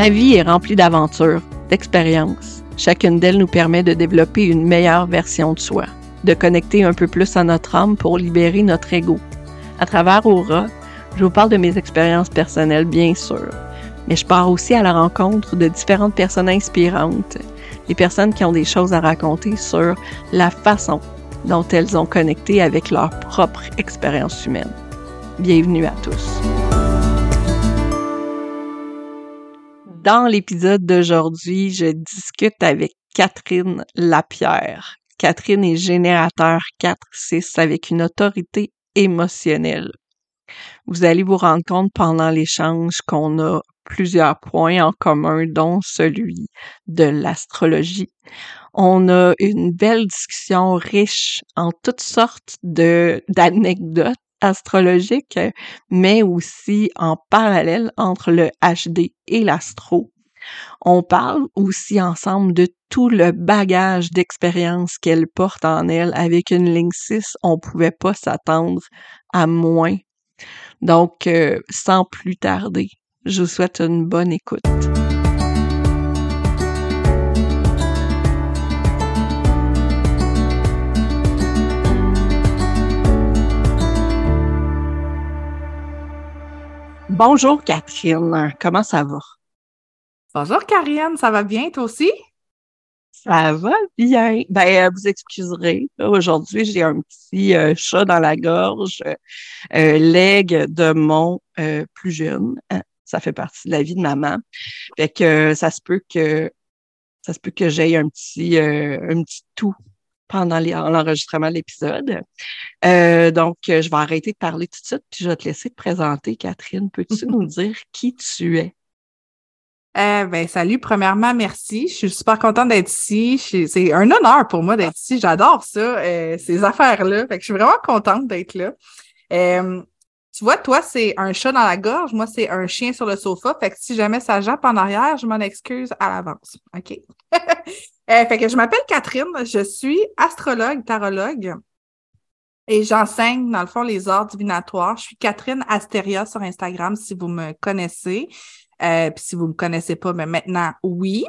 La vie est remplie d'aventures, d'expériences. Chacune d'elles nous permet de développer une meilleure version de soi, de connecter un peu plus à notre âme pour libérer notre ego. À travers Aura, je vous parle de mes expériences personnelles, bien sûr, mais je pars aussi à la rencontre de différentes personnes inspirantes, des personnes qui ont des choses à raconter sur la façon dont elles ont connecté avec leur propre expérience humaine. Bienvenue à tous. Dans l'épisode d'aujourd'hui, je discute avec Catherine Lapierre. Catherine est générateur 4-6 avec une autorité émotionnelle. Vous allez vous rendre compte pendant l'échange qu'on a plusieurs points en commun, dont celui de l'astrologie. On a une belle discussion riche en toutes sortes d'anecdotes astrologique, mais aussi en parallèle entre le HD et l'astro. On parle aussi ensemble de tout le bagage d'expérience qu'elle porte en elle. Avec une ligne 6, on pouvait pas s'attendre à moins. Donc, euh, sans plus tarder, je vous souhaite une bonne écoute. Bonjour Catherine, comment ça va? Bonjour Karine, ça va bien toi aussi? Ça va bien. Ben, euh, vous excuserez. Aujourd'hui, j'ai un petit euh, chat dans la gorge, euh, leg de mon plus jeune. Hein, ça fait partie de la vie de maman. Fait que ça se peut que ça se peut que j'aie un petit un petit tout pendant l'enregistrement de l'épisode. Euh, donc, je vais arrêter de parler tout de suite, puis je vais te laisser te présenter, Catherine. Peux-tu nous dire qui tu es? Euh, ben, salut. Premièrement, merci. Je suis super contente d'être ici. C'est un honneur pour moi d'être ici. J'adore ça, euh, ces affaires-là. Fait que je suis vraiment contente d'être là. Euh, tu vois, toi, c'est un chat dans la gorge. Moi, c'est un chien sur le sofa. Fait que si jamais ça jappe en arrière, je m'en excuse à l'avance. OK? Euh, fait que je m'appelle Catherine. Je suis astrologue, tarologue. Et j'enseigne, dans le fond, les arts divinatoires. Je suis Catherine Astéria sur Instagram, si vous me connaissez. Euh, puis si vous me connaissez pas, mais maintenant, oui.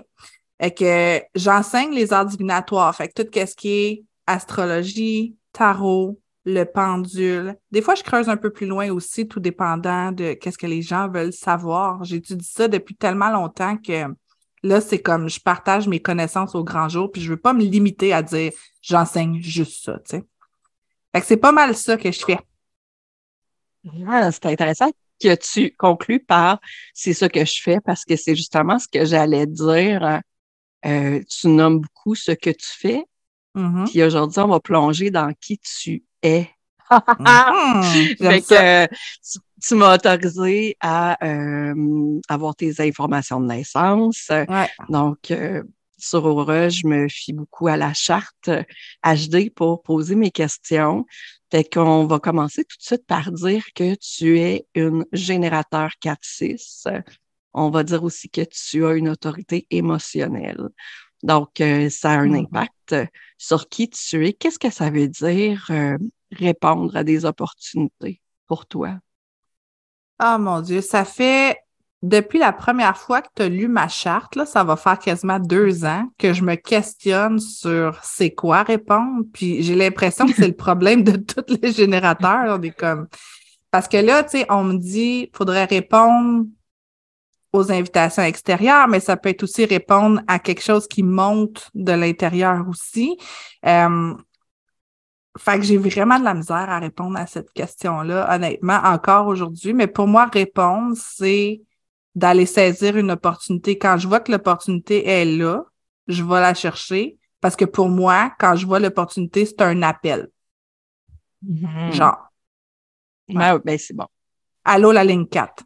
Et que j'enseigne les arts divinatoires. Fait que tout ce qui est astrologie, tarot, le pendule. Des fois, je creuse un peu plus loin aussi, tout dépendant de qu'est-ce que les gens veulent savoir. J'étudie ça depuis tellement longtemps que là, c'est comme je partage mes connaissances au grand jour, puis je veux pas me limiter à dire j'enseigne juste ça, tu sais. Fait que c'est pas mal ça que je fais. Ah, c'est intéressant que tu conclues par c'est ça que je fais parce que c'est justement ce que j'allais dire. Euh, tu nommes beaucoup ce que tu fais. Mm-hmm. Puis aujourd'hui, on va plonger dans qui tu es. Mm-hmm. tu, m'as autorisé à euh, avoir tes informations de naissance. Donc, euh, sur Aura, je me fie beaucoup à la charte HD pour poser mes questions. Fait qu'on va commencer tout de suite par dire que tu es une générateur 4-6. On va dire aussi que tu as une autorité émotionnelle. Donc, euh, ça a un mm-hmm. impact sur qui tu es. Qu'est-ce que ça veut dire euh, répondre à des opportunités pour toi? Oh mon Dieu, ça fait depuis la première fois que tu as lu ma charte, là, ça va faire quasiment deux ans que je me questionne sur c'est quoi répondre. Puis j'ai l'impression que c'est le problème de tous les générateurs. On est comme. Parce que là, tu sais, on me dit faudrait répondre aux invitations extérieures, mais ça peut être aussi répondre à quelque chose qui monte de l'intérieur aussi. Euh, fait que j'ai vraiment de la misère à répondre à cette question-là, honnêtement, encore aujourd'hui. Mais pour moi, répondre, c'est d'aller saisir une opportunité. Quand je vois que l'opportunité est là, je vais la chercher. Parce que pour moi, quand je vois l'opportunité, c'est un appel. Mm-hmm. Genre. Ouais. Ben, c'est bon. Allô, la ligne 4.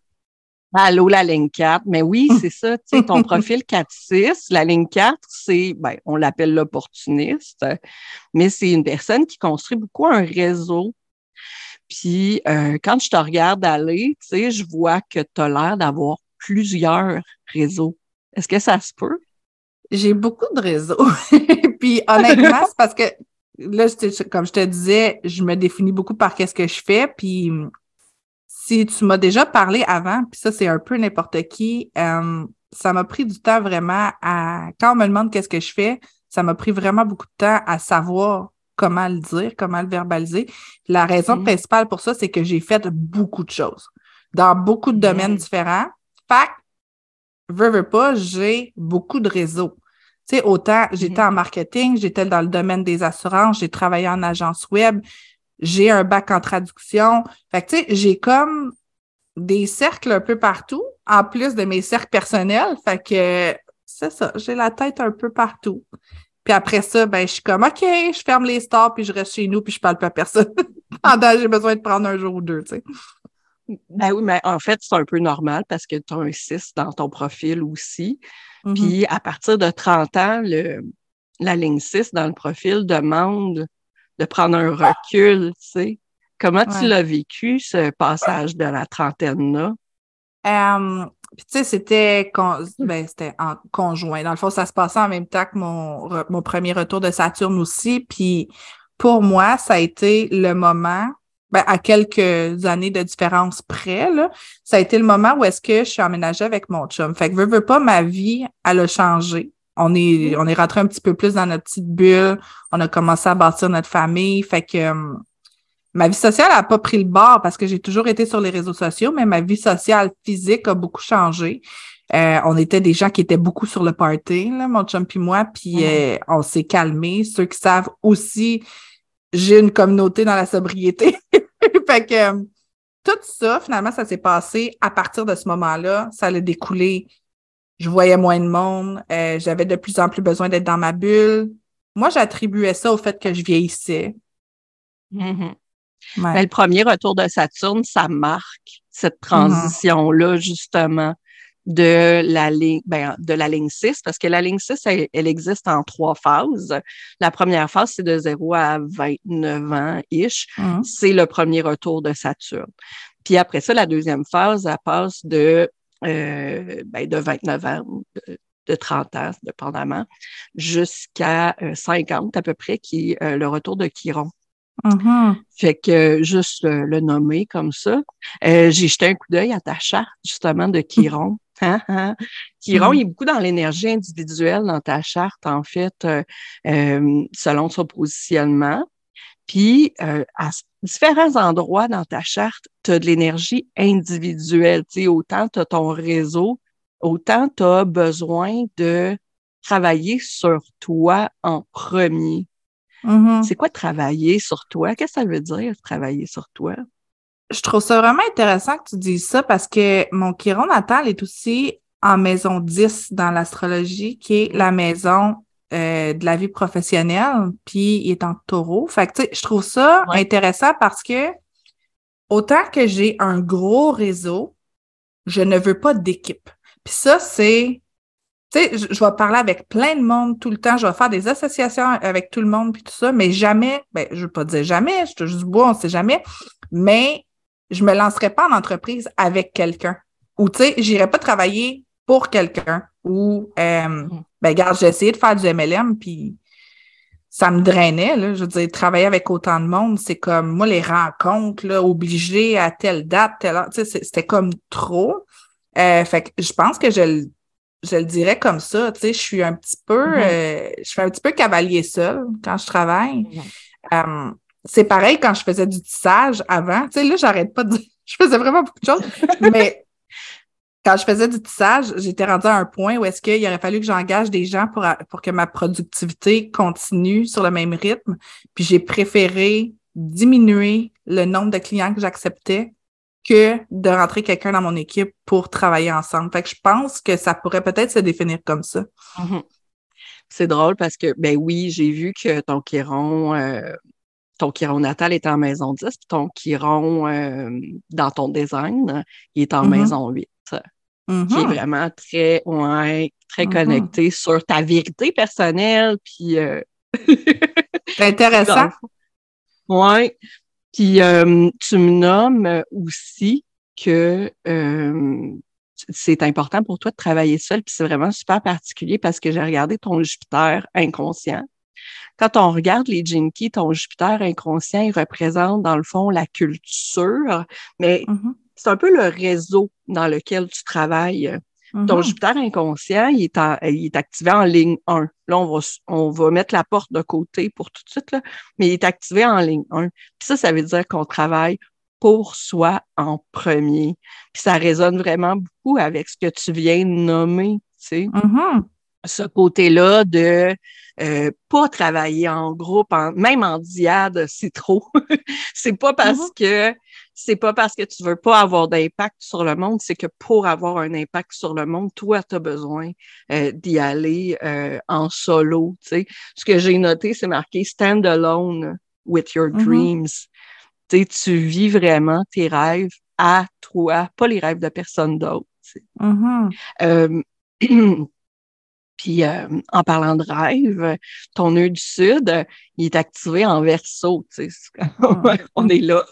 Allô, la ligne 4. Mais oui, c'est ça. Tu sais, ton profil 4-6, la ligne 4, c'est, ben, on l'appelle l'opportuniste, mais c'est une personne qui construit beaucoup un réseau. Puis, euh, quand je te regarde aller, tu sais, je vois que tu as l'air d'avoir plusieurs réseaux. Est-ce que ça se peut? J'ai beaucoup de réseaux. Puis, honnêtement, c'est parce que là, comme je te disais, je me définis beaucoup par qu'est-ce que je fais. Puis, si tu m'as déjà parlé avant, puis ça, c'est un peu n'importe qui, euh, ça m'a pris du temps vraiment à. Quand on me demande qu'est-ce que je fais, ça m'a pris vraiment beaucoup de temps à savoir comment le dire, comment le verbaliser. La raison principale pour ça, c'est que j'ai fait beaucoup de choses dans beaucoup de domaines différents. Fait veux, veux pas, j'ai beaucoup de réseaux. Tu sais, autant j'étais en marketing, j'étais dans le domaine des assurances, j'ai travaillé en agence web, j'ai un bac en traduction. Fait que, tu sais, j'ai comme des cercles un peu partout, en plus de mes cercles personnels. Fait que, c'est ça, j'ai la tête un peu partout. Puis après ça, ben, je suis comme, OK, je ferme les stores, puis je reste chez nous, puis je parle pas à personne. Pendant j'ai besoin de prendre un jour ou deux, tu sais. Ben oui, mais en fait, c'est un peu normal parce que tu as un 6 dans ton profil aussi. Mm-hmm. Puis à partir de 30 ans, le, la ligne 6 dans le profil demande de prendre un recul, tu sais. Comment tu l'as vécu, ce passage de la trentaine-là? Puis tu sais, c'était ben, c'était en conjoint. Dans le fond, ça se passait en même temps que mon, mon premier retour de Saturne aussi. Puis pour moi, ça a été le moment, ben, à quelques années de différence près, là, ça a été le moment où est-ce que je suis emménagée avec mon chum. Fait que veux, veux pas, ma vie, elle a changé. On est, mm-hmm. on est rentré un petit peu plus dans notre petite bulle. On a commencé à bâtir notre famille. Fait que hum, ma vie sociale n'a pas pris le bord parce que j'ai toujours été sur les réseaux sociaux, mais ma vie sociale physique a beaucoup changé. Euh, on était des gens qui étaient beaucoup sur le party, là, mon chum et moi, puis euh, on s'est calmé. Ceux qui savent aussi, j'ai une communauté dans la sobriété. fait que euh, tout ça, finalement, ça s'est passé à partir de ce moment-là. Ça a découlé. Je voyais moins de monde. J'avais de plus en plus besoin d'être dans ma bulle. Moi, j'attribuais ça au fait que je vieillissais. Ben, le premier retour de Saturne, ça marque cette mm-hmm. transition-là, justement, de la ligne ben, de la ligne 6, parce que la ligne 6, elle, existe en trois phases. La première phase, c'est de 0 à 29 ans-ish. Mm-hmm. C'est le premier retour de Saturne. Puis après ça, la deuxième phase, elle passe de, euh, ben, de 29 ans, de, 30 ans, dépendamment, jusqu'à 50 euh, à peu près, qui est euh, le retour de Chiron. Mm-hmm. Fait que juste le, nommer comme ça. Euh, j'ai jeté un coup d'œil à ta charte, justement, de Chiron. Hein, hein? Chiron, mm-hmm. il est beaucoup dans l'énergie individuelle dans ta charte, en fait, euh, selon son positionnement. Puis, à différents endroits dans ta charte, tu as de l'énergie individuelle. Sais, autant tu as ton réseau, autant tu as besoin de travailler sur toi en premier. Mm-hmm. C'est quoi travailler sur toi? Qu'est-ce que ça veut dire, travailler sur toi? Je trouve ça vraiment intéressant que tu dises ça parce que mon Chiron natal est aussi en maison 10 dans l'astrologie, qui est la maison euh, de la vie professionnelle, puis il est en taureau. Fait que, tu sais, je trouve ça intéressant parce que autant que j'ai un gros réseau, je ne veux pas d'équipe. Puis ça, c'est tu sais, je, vais parler avec plein de monde tout le temps, je vais faire des associations avec tout le monde puis tout ça, mais jamais, ben, je veux pas dire jamais, je te juste bois, on sait jamais, mais je me lancerai pas en entreprise avec quelqu'un. Ou, tu sais, j'irai pas travailler pour quelqu'un. Ou, euh, mm. Ben, regarde, j'ai essayé de faire du MLM, puis ça me drainait, là. Je veux dire, travailler avec autant de monde, c'est comme, moi, les rencontres, là, obligées à telle date, telle heure, c'était comme trop. Euh, fait que je pense que je je le dirais comme ça, tu sais, je suis un petit peu, mm-hmm. euh, je fais un petit peu cavalier seul quand je travaille. Mm-hmm. Euh, c'est pareil quand je faisais du tissage avant, tu sais, là, j'arrête pas de dire, je faisais vraiment beaucoup de choses, mais quand je faisais du tissage, j'étais rendue à un point où est-ce qu'il aurait fallu que j'engage des gens pour, pour que ma productivité continue sur le même rythme, puis j'ai préféré diminuer le nombre de clients que j'acceptais que de rentrer quelqu'un dans mon équipe pour travailler ensemble. Fait que je pense que ça pourrait peut-être se définir comme ça. Mm-hmm. C'est drôle parce que, ben oui, j'ai vu que ton chiron, euh, ton chiron natal est en maison 10, puis ton chiron euh, dans ton design, il est en mm-hmm. maison 8. Qui est mm-hmm. vraiment très, ouais, très connecté sur ta vérité personnelle, puis... Euh... C'est intéressant. Ouais. Puis euh, tu me nommes aussi que euh, c'est important pour toi de travailler seul, puis c'est vraiment super particulier parce que j'ai regardé ton Jupiter inconscient. Quand on regarde les Jinkies, ton Jupiter inconscient, il représente dans le fond la culture, mais mm-hmm. C'est un peu le réseau dans lequel tu travailles. Ton Mhm. Jupiter inconscient, il est, en- il est activé en ligne 1. Là, on va, s- on va mettre la porte de côté pour tout de suite, là, mais il est activé en ligne 1. Puis ça, ça veut dire qu'on travaille pour soi en premier. Puis ça résonne vraiment beaucoup avec ce que tu viens de nommer, tu sais Mhm. Ce côté-là de euh, pas travailler en groupe, en- même en diade, c'est trop. c'est pas parce Mhm. que c'est pas parce que tu veux pas avoir d'impact sur le monde, c'est que pour avoir un impact sur le monde, toi, tu as besoin euh, d'y aller euh, en solo. Ce que j'ai noté, c'est marqué stand alone with your Mhm. dreams. Tu vis vraiment tes rêves à toi, pas les rêves de personne d'autre. sais. Puis euh, en parlant de rêve, ton nœud du sud, euh, il est activé en verso. Tu sais. Mm. on est là.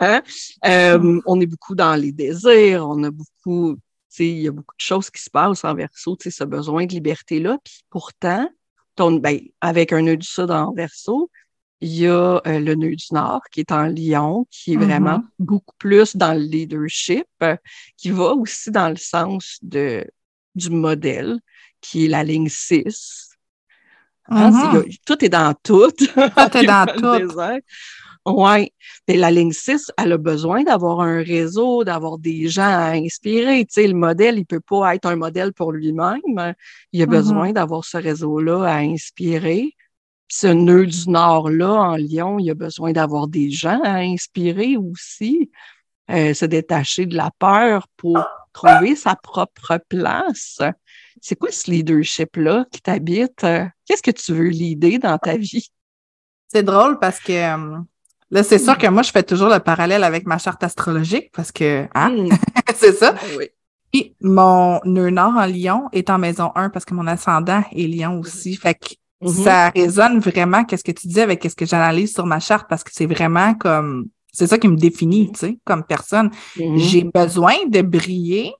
Hein? Euh, on est beaucoup dans les désirs, on a beaucoup, tu sais, il y a beaucoup de choses qui se passent en verso, tu sais, ce besoin de liberté-là. Puis pourtant, ton, ben, avec un nœud du sud en verso, il y a euh, le nœud du nord qui est en lion, qui est Mhm. vraiment beaucoup plus dans le leadership, qui va aussi dans le sens de, du modèle, qui est la ligne 6. Hein, Mhm. tout est dans tout. Tout est dans tout. Oui. La ligne 6, elle a besoin d'avoir un réseau, d'avoir des gens à inspirer. Tu sais, le modèle, il peut pas être un modèle pour lui-même. Il a Mhm. besoin d'avoir ce réseau-là à inspirer. Ce nœud du Nord-là, en Lyon, il a besoin d'avoir des gens à inspirer aussi. Euh, se détacher de la peur pour trouver sa propre place. C'est quoi ce leadership-là qui t'habite? Euh, Qu'est-ce que tu veux leader dans ta vie? C'est drôle parce que euh, là, c'est sûr que moi, je fais toujours le parallèle avec ma charte astrologique parce que, hein, Hmm. c'est ça. Oui. Puis mon nœud nord en Lion est en maison 1 parce que mon ascendant est Lion aussi. Fait que Mhm. ça résonne vraiment qu'est-ce que tu dis avec qu'est-ce que j'analyse sur ma charte parce que c'est vraiment comme c'est ça qui me définit, tu sais, comme personne. Mhm. J'ai besoin de briller,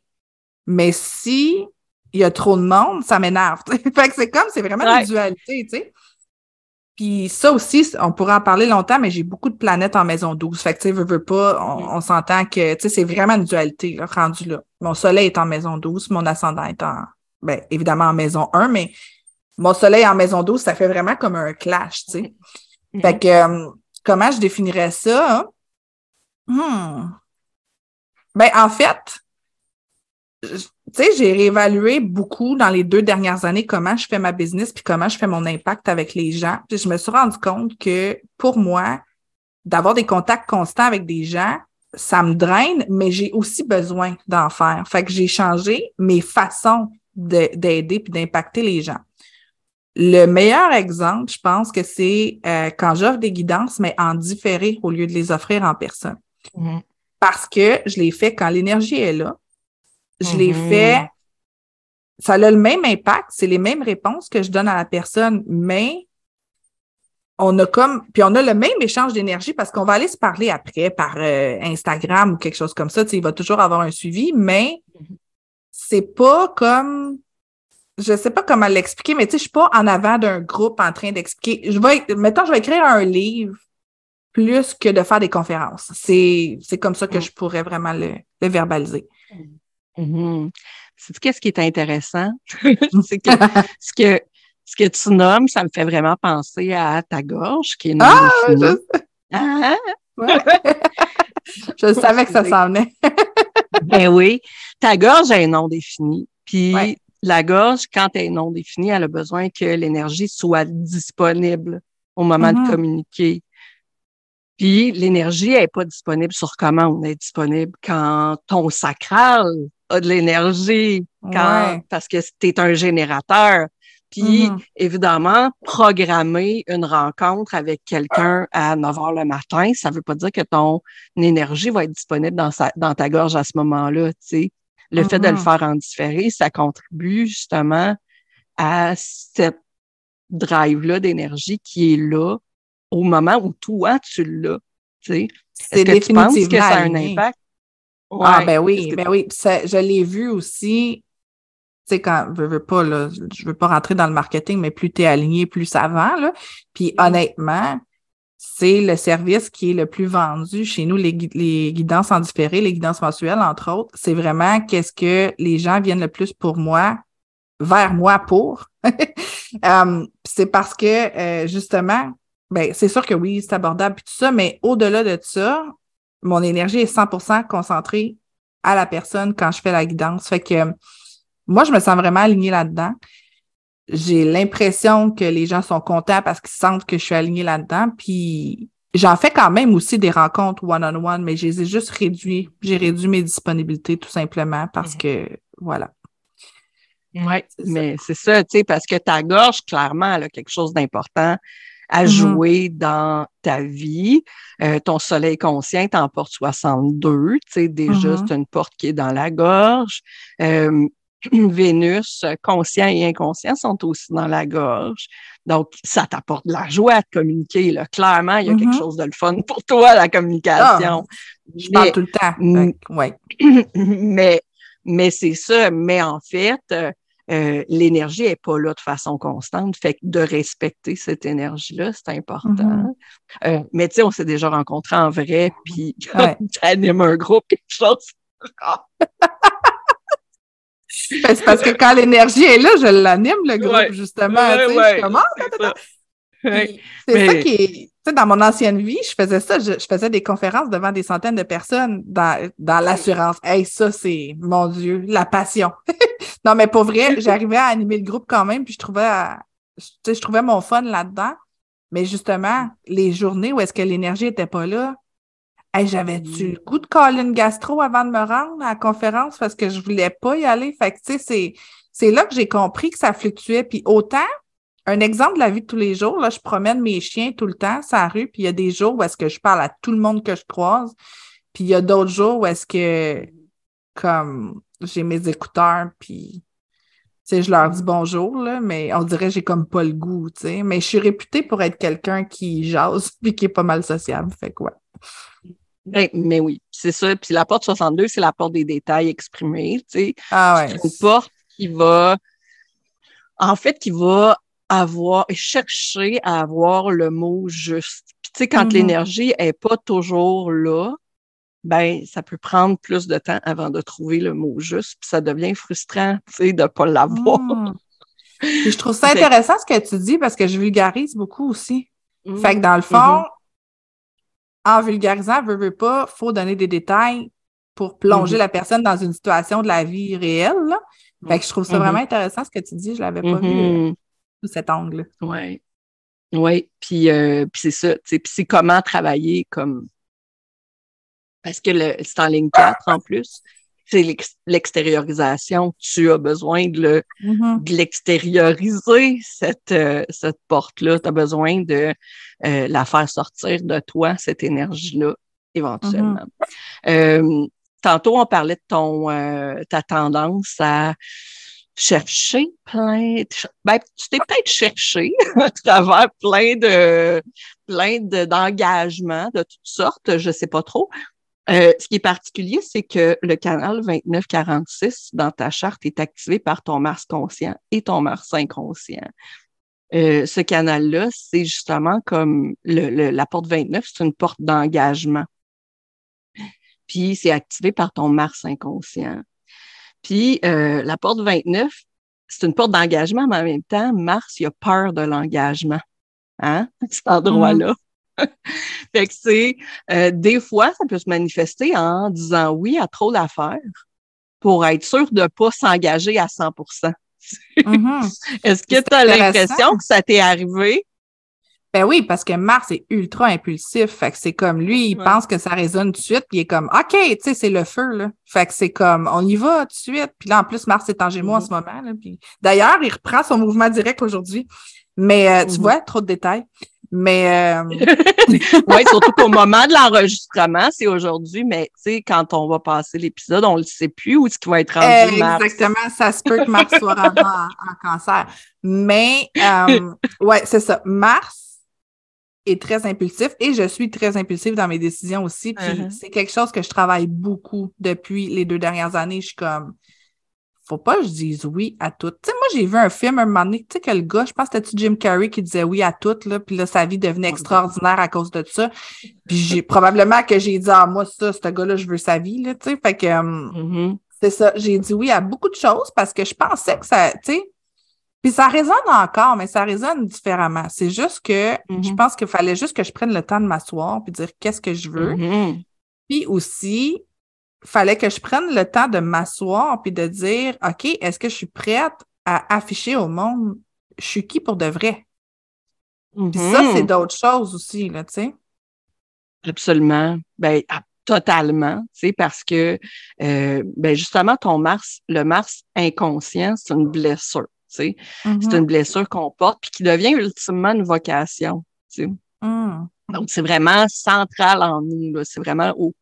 mais si il y a trop de monde, ça m'énerve. fait que c'est comme c'est vraiment Ouais. une dualité, tu sais. Puis ça aussi, on pourrait en parler longtemps, mais j'ai beaucoup de planètes en maison 12. Fait que, tu sais, veux, veux pas, on, on s'entend que, tu sais, c'est vraiment une dualité, là, rendu là. Mon soleil est en maison 12, mon ascendant est en, ben, évidemment en maison 1, mais mon soleil en maison 12, ça fait vraiment comme un clash, tu sais. Mhm. Fait que, euh, comment je définirais ça? Hmm. Ben, en fait, je- tu sais, j'ai réévalué beaucoup dans les deux dernières années comment je fais ma business puis comment je fais mon impact avec les gens. Puis je me suis rendu compte que pour moi, d'avoir des contacts constants avec des gens, ça me draine, mais j'ai aussi besoin d'en faire. Fait que j'ai changé mes façons de- d'aider puis d'impacter les gens. Le meilleur exemple, je pense que c'est euh, quand j'offre des guidances, mais en différé au lieu de les offrir en personne. Mhm. Parce que je l'ai fait quand l'énergie est là. Je l'ai Mhm. fait. Ça a le même impact, c'est les mêmes réponses que je donne à la personne, mais on a comme, puis on a le même échange d'énergie parce qu'on va aller se parler après par euh, Instagram ou quelque chose comme ça. Tu sais, il va toujours avoir un suivi, mais c'est pas comme, je sais pas comment l'expliquer, mais tu sais, je suis pas en avant d'un groupe en train d'expliquer. Je vais, mettons, je vais écrire un livre plus que de faire des conférences. C'est, c'est comme ça que Mm. je pourrais vraiment le, le verbaliser. Mhm. Sais-tu qu'est-ce qui est intéressant? c'est que ce que ce que tu nommes, ça me fait vraiment penser à ta gorge qui est non Ah, je, Ah, ouais. je savais que ça s'en venait. ben oui, ta gorge est non définie. Puis Ouais. la gorge, quand elle est non définie, elle a besoin que l'énergie soit disponible au moment Mhm. de communiquer. Puis l'énergie elle est pas disponible sur commande, elle est disponible quand ton sacral a de l'énergie, quand Ouais. parce que tu es un générateur. Puis Mhm. évidemment, programmer une rencontre avec quelqu'un à 9 heures le matin, ça veut pas dire que ton énergie va être disponible dans, sa, dans ta gorge à ce moment-là. tu sais. Le fait de le Mhm. faire en différé, ça contribue justement à cette drive-là d'énergie qui est là au moment où toi, tu l'as. tu sais. C'est Est-ce que tu penses que ça a un impact? Ah, ben oui, que- ben oui. Ça- je l'ai vu aussi, tu sais, quand, je veux pas, là, je veux pas rentrer dans le marketing, mais plus tu es aligné, plus ça va, là. Puis Mhm. honnêtement, c'est le service qui est le plus vendu chez nous, les, les guidances en différé, les guidances mensuelles, entre autres. C'est vraiment qu'est-ce que les gens viennent le plus pour moi, vers moi pour. Euh, c'est parce que, euh, justement, ben, c'est sûr que oui, c'est abordable et tout ça, mais au-delà de ça, mon énergie est 100% concentrée à la personne quand je fais la guidance. Fait que moi, je me sens vraiment alignée là-dedans j'ai l'impression que les gens sont contents parce qu'ils sentent que je suis alignée là-dedans. Puis j'en fais quand même aussi des rencontres one-on-one, mais je les ai juste réduits. J'ai réduit mes disponibilités tout simplement parce mhm. que voilà. Oui, mais c'est ça, tu sais, parce que ta gorge, clairement, elle a quelque chose d'important à mhm. jouer dans ta vie. Euh, ton soleil conscient en porte 62, tu sais, déjà, mhm. c'est une porte qui est dans la gorge. Euh, Vénus, conscient et inconscient, sont aussi dans la gorge. Donc, ça t'apporte de la joie de communiquer. Là. Clairement, il y a quelque mm-hmm. chose de le fun pour toi, la communication. Ah, je parle tout le temps. ouais. mais mais c'est ça. Mais en fait, euh, l'énergie n'est pas là de façon constante. Fait que de respecter cette énergie-là, c'est important. Mm-hmm. Euh, mais tu sais, on s'est déjà rencontrés en vrai, puis quand tu animes un groupe, quelque chose. Ben, c'est parce que quand l'énergie est là, je l'anime, le groupe, justement. Comment? Ah, c'est ça qui est. Tu sais, dans mon ancienne vie, je faisais ça, je, faisais des conférences devant des centaines de personnes dans, dans l'assurance. Hey, ça, c'est, mon Dieu, la passion. non, mais pour vrai, j'arrivais à animer le groupe quand même, puis je trouvais, je trouvais mon fun là-dedans. Mais justement, les journées où est-ce que l'énergie était pas là, j'avais-tu le goût de coller une gastro avant de me rendre à la conférence parce que je voulais pas y aller? Fait que, tu sais, c'est, là que j'ai compris que ça fluctuait. Puis autant, un exemple de la vie de tous les jours, là, je promène mes chiens tout le temps sur la rue, puis il y a des jours où est-ce que je parle à tout le monde que je croise, puis il y a d'autres jours où est-ce que, comme, j'ai mes écouteurs, puis, tu sais, je leur dis bonjour, là, mais on dirait que j'ai comme pas le goût, tu sais. Mais je suis réputée pour être quelqu'un qui jase, puis qui est pas mal sociable, fait quoi. Ben, mais oui, c'est ça. Puis la porte 62, c'est la porte des détails exprimés. Tu sais. Ah ouais. C'est une porte qui va, en fait, qui va avoir, chercher à avoir le mot juste. Puis tu sais, quand mm-hmm. l'énergie est pas toujours là, ben ça peut prendre plus de temps avant de trouver le mot juste. Puis ça devient frustrant, tu sais, de pas l'avoir. Mm. je trouve ça intéressant ce que tu dis parce que je vulgarise beaucoup aussi. Fait que dans le fond, mm-hmm en vulgarisant, veut, veut pas, faut donner des détails pour plonger mhm. la personne dans une situation de la vie réelle. Fait que je trouve ça vraiment intéressant ce que tu dis. Je l'avais pas vu euh. Sous cet angle. Oui. Oui, puis, euh, puis c'est ça. Puis c'est comment travailler comme. Parce que c'est en ligne 4 en plus c'est l'extériorisation. Tu as besoin de, l'extérioriser, cette, euh, cette porte-là. Tu as besoin de euh, la faire sortir de toi, cette énergie-là, éventuellement. Mm-hmm. Euh, tantôt, on parlait de ton ta tendance à chercher plein de, ben, tu t'es peut-être cherché à travers plein de plein d'engagements de, toutes sortes, je sais pas trop, euh, ce qui est particulier, c'est que le canal 2946 dans ta charte est activé par ton Mars conscient et ton Mars inconscient. Euh, ce canal-là, c'est justement comme le, la porte 29, c'est une porte d'engagement. Puis c'est activé par ton Mars inconscient. Puis euh, la porte 29, c'est une porte d'engagement, mais en même temps, Mars, il a peur de l'engagement. Hein? Cet endroit-là. fait que c'est, euh, des fois, ça peut se manifester en disant oui à trop d'affaires pour être sûr de ne pas s'engager à 100 mm-hmm. Est-ce que tu as l'impression que ça t'est arrivé? Ben oui, parce que Mars est ultra impulsif. Fait que c'est comme lui, il pense que ça résonne tout de suite, puis il est comme OK, tu sais, c'est le feu, là. Fait que c'est comme on y va tout de suite. Puis là, en plus, Mars est en Gémeaux en mm-hmm. ce moment. Là, puis... D'ailleurs, il reprend son mouvement direct aujourd'hui. Mais euh, tu mm-hmm. vois, trop de détails. Mais euh... oui, surtout qu'au moment de l'enregistrement, c'est aujourd'hui, mais tu sais, quand on va passer l'épisode, on ne le sait plus où est-ce qu'il va être rendu. Exactement, ça se peut que Mars soit rendu en, cancer. Mais euh, ouais, c'est ça. Mars est très impulsif et je suis très impulsive dans mes décisions aussi. Puis uh-huh. c'est quelque chose que je travaille beaucoup depuis les deux dernières années. Je suis comme faut pas que je dise oui à tout. Tu sais, moi, j'ai vu un film un moment donné, tu sais, que le gars, je pense que c'était Jim Carrey qui disait oui à tout, là, puis là, sa vie devenait extraordinaire à cause de ça. Puis j'ai probablement que j'ai dit, ah, moi, ça, ce gars-là, je veux sa vie, là, tu sais. Fait que, euh, Mhm. c'est ça. J'ai dit oui à beaucoup de choses parce que je pensais que ça, tu sais, puis ça résonne encore, mais ça résonne différemment. C'est juste que je Mhm. pense qu'il fallait juste que je prenne le temps de m'asseoir puis dire qu'est-ce que je veux. Mhm. Puis aussi, fallait que je prenne le temps de m'asseoir puis de dire, OK, est-ce que je suis prête à afficher au monde, je suis qui pour de vrai? Puis ça, Mhm. c'est d'autres choses aussi, là, tu sais. Absolument. Ben, ah, totalement, tu sais, parce que, euh, ben, justement, ton Mars, le Mars inconscient, c'est une blessure, Mhm. C'est une blessure qu'on porte puis qui devient ultimement une vocation. Mhm. Donc, c'est vraiment central en nous, là. C'est vraiment au,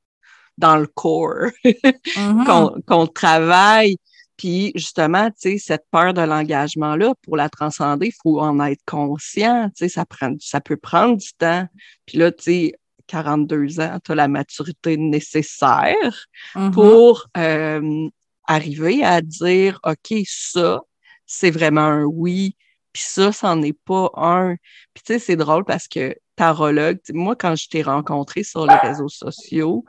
dans le corps Mhm. qu'on qu'on travaille. Puis, justement, tu sais, cette peur de l'engagement-là, pour la transcender, il faut en être conscient, tu sais, ça prend, ça peut prendre du temps. Puis là, tu sais, 42 ans, tu as la maturité nécessaire Mhm. pour euh, arriver à dire, OK, ça, c'est vraiment un oui, puis ça, c'en est pas un. Puis tu sais, c'est drôle parce que tarologue, moi, quand je t'ai rencontré sur les réseaux sociaux,